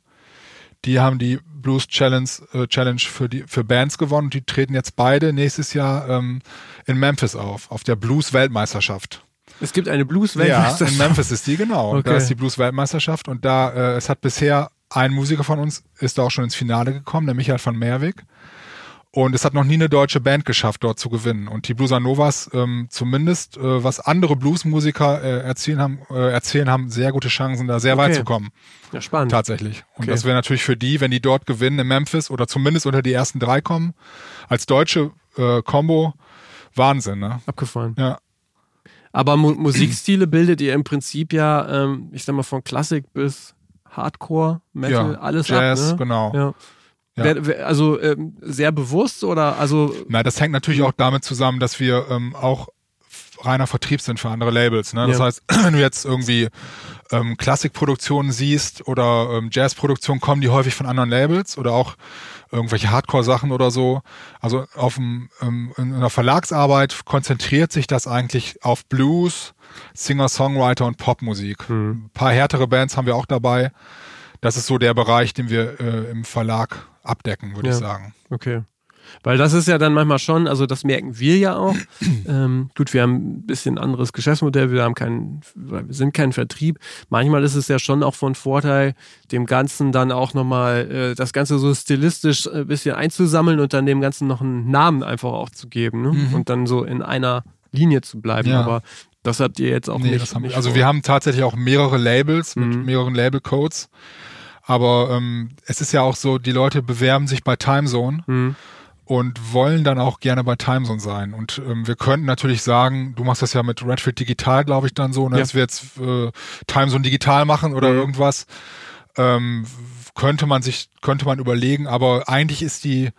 Die haben die Blues Challenge, äh, Challenge für, die, für Bands gewonnen und die treten jetzt beide nächstes Jahr ähm, in Memphis auf, auf der Blues-Weltmeisterschaft. Es gibt eine Blues-Weltmeisterschaft. Ja, in Memphis ist die, genau. Okay. Da ist die Blues-Weltmeisterschaft und da, äh, es hat bisher ein Musiker von uns ist da auch schon ins Finale gekommen, der Michael van Merwig. Und es hat noch nie eine deutsche Band geschafft, dort zu gewinnen. Und die Bluesa Novas, ähm, zumindest äh, was andere Bluesmusiker äh, erzählen, haben, äh, erzählen, haben sehr gute Chancen, da sehr okay. weit zu kommen. Ja, spannend. Tatsächlich. Und okay. das wäre natürlich für die, wenn die dort gewinnen in Memphis oder zumindest unter die ersten drei kommen, als deutsche äh, Combo, Wahnsinn. Ne? Abgefallen. Ja. Aber Mu Musikstile bildet ihr im Prinzip ja, ähm, ich sag mal, von Klassik bis Hardcore, Metal, ja, alles Jazz, ab, ne? genau. Ja. Ja. Also ähm, sehr bewusst oder also. Na, das hängt natürlich auch damit zusammen, dass wir ähm, auch reiner Vertrieb sind für andere Labels. Ne? Das ja. heißt, wenn du jetzt irgendwie ähm, Klassikproduktionen siehst oder ähm, Jazzproduktionen, kommen die häufig von anderen Labels oder auch irgendwelche Hardcore-Sachen oder so. Also auf dem, ähm, in einer Verlagsarbeit konzentriert sich das eigentlich auf Blues, Singer-Songwriter und Popmusik. Mhm. Ein paar härtere Bands haben wir auch dabei. Das ist so der Bereich, den wir äh, im Verlag abdecken, würde ja. ich sagen. Okay. Weil das ist ja dann manchmal schon, also das merken wir ja auch. ähm, gut, wir haben ein bisschen anderes Geschäftsmodell, wir haben keinen, wir sind kein Vertrieb. Manchmal ist es ja schon auch von Vorteil, dem Ganzen dann auch nochmal äh, das Ganze so stilistisch ein bisschen einzusammeln und dann dem Ganzen noch einen Namen einfach auch zu geben ne? mhm. und dann so in einer Linie zu bleiben. Ja. Aber das habt ihr jetzt auch nee, nicht. nicht also vor. wir haben tatsächlich auch mehrere Labels mhm. mit mehreren Labelcodes. Aber ähm, es ist ja auch so, die Leute bewerben sich bei Timezone mhm. und wollen dann auch gerne bei Timezone sein. Und ähm, wir könnten natürlich sagen, du machst das ja mit Redfield Digital, glaube ich, dann so, ne, ja. dass wir jetzt äh, Timezone digital machen oder mhm. irgendwas. Ähm, könnte man sich, könnte man überlegen, aber eigentlich ist die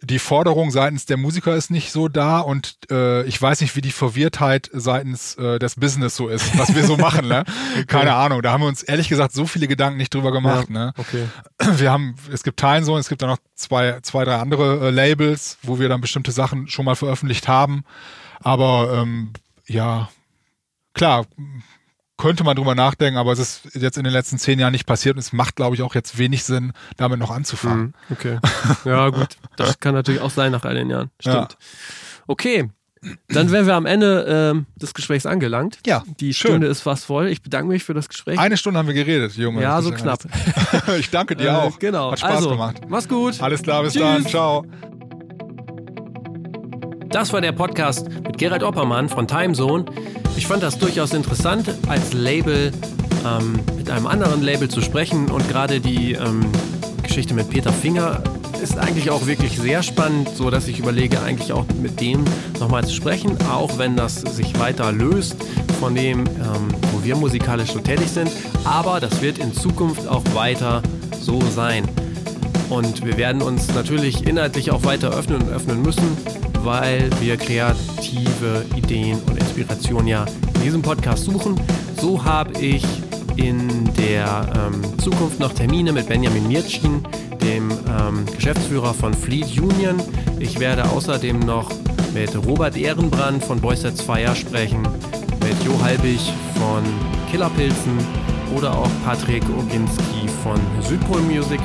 die Forderung seitens der Musiker ist nicht so da und äh, ich weiß nicht, wie die Verwirrtheit seitens äh, des Business so ist, was wir so machen. Ne? okay. Keine Ahnung. Da haben wir uns ehrlich gesagt so viele Gedanken nicht drüber gemacht. Ja, ne? okay. Wir haben, es gibt Teilen so, es gibt dann noch zwei, zwei, drei andere äh, Labels, wo wir dann bestimmte Sachen schon mal veröffentlicht haben. Aber ähm, ja, klar, könnte man drüber nachdenken, aber es ist jetzt in den letzten zehn Jahren nicht passiert und es macht, glaube ich, auch jetzt wenig Sinn, damit noch anzufangen. Mhm, okay. Ja, gut. Das kann natürlich auch sein nach all den Jahren. Stimmt. Ja. Okay. Dann wären wir am Ende ähm, des Gesprächs angelangt. Ja. Die schön. Stunde ist fast voll. Ich bedanke mich für das Gespräch. Eine Stunde haben wir geredet, Junge. Ja, so knapp. ich danke dir äh, auch. Genau. Hat Spaß also, gemacht. Mach's gut. Alles klar, bis Tschüss. dann. Ciao. Das war der Podcast mit Gerald Oppermann von Timezone. Ich fand das durchaus interessant, als Label ähm, mit einem anderen Label zu sprechen und gerade die ähm, Geschichte mit Peter Finger ist eigentlich auch wirklich sehr spannend, so dass ich überlege, eigentlich auch mit dem nochmal zu sprechen, auch wenn das sich weiter löst von dem, ähm, wo wir musikalisch so tätig sind. Aber das wird in Zukunft auch weiter so sein. Und wir werden uns natürlich inhaltlich auch weiter öffnen und öffnen müssen, weil wir kreative Ideen und Inspiration ja in diesem Podcast suchen. So habe ich in der ähm, Zukunft noch Termine mit Benjamin Mirtschin, dem ähm, Geschäftsführer von Fleet Union. Ich werde außerdem noch mit Robert Ehrenbrand von Boys Sets Fire sprechen, mit Jo Halbig von Killerpilzen oder auch Patrick Oginski von Südpol Music.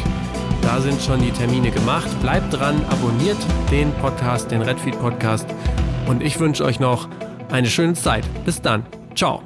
Da sind schon die Termine gemacht. Bleibt dran, abonniert den Podcast, den Redfeed Podcast. Und ich wünsche euch noch eine schöne Zeit. Bis dann. Ciao.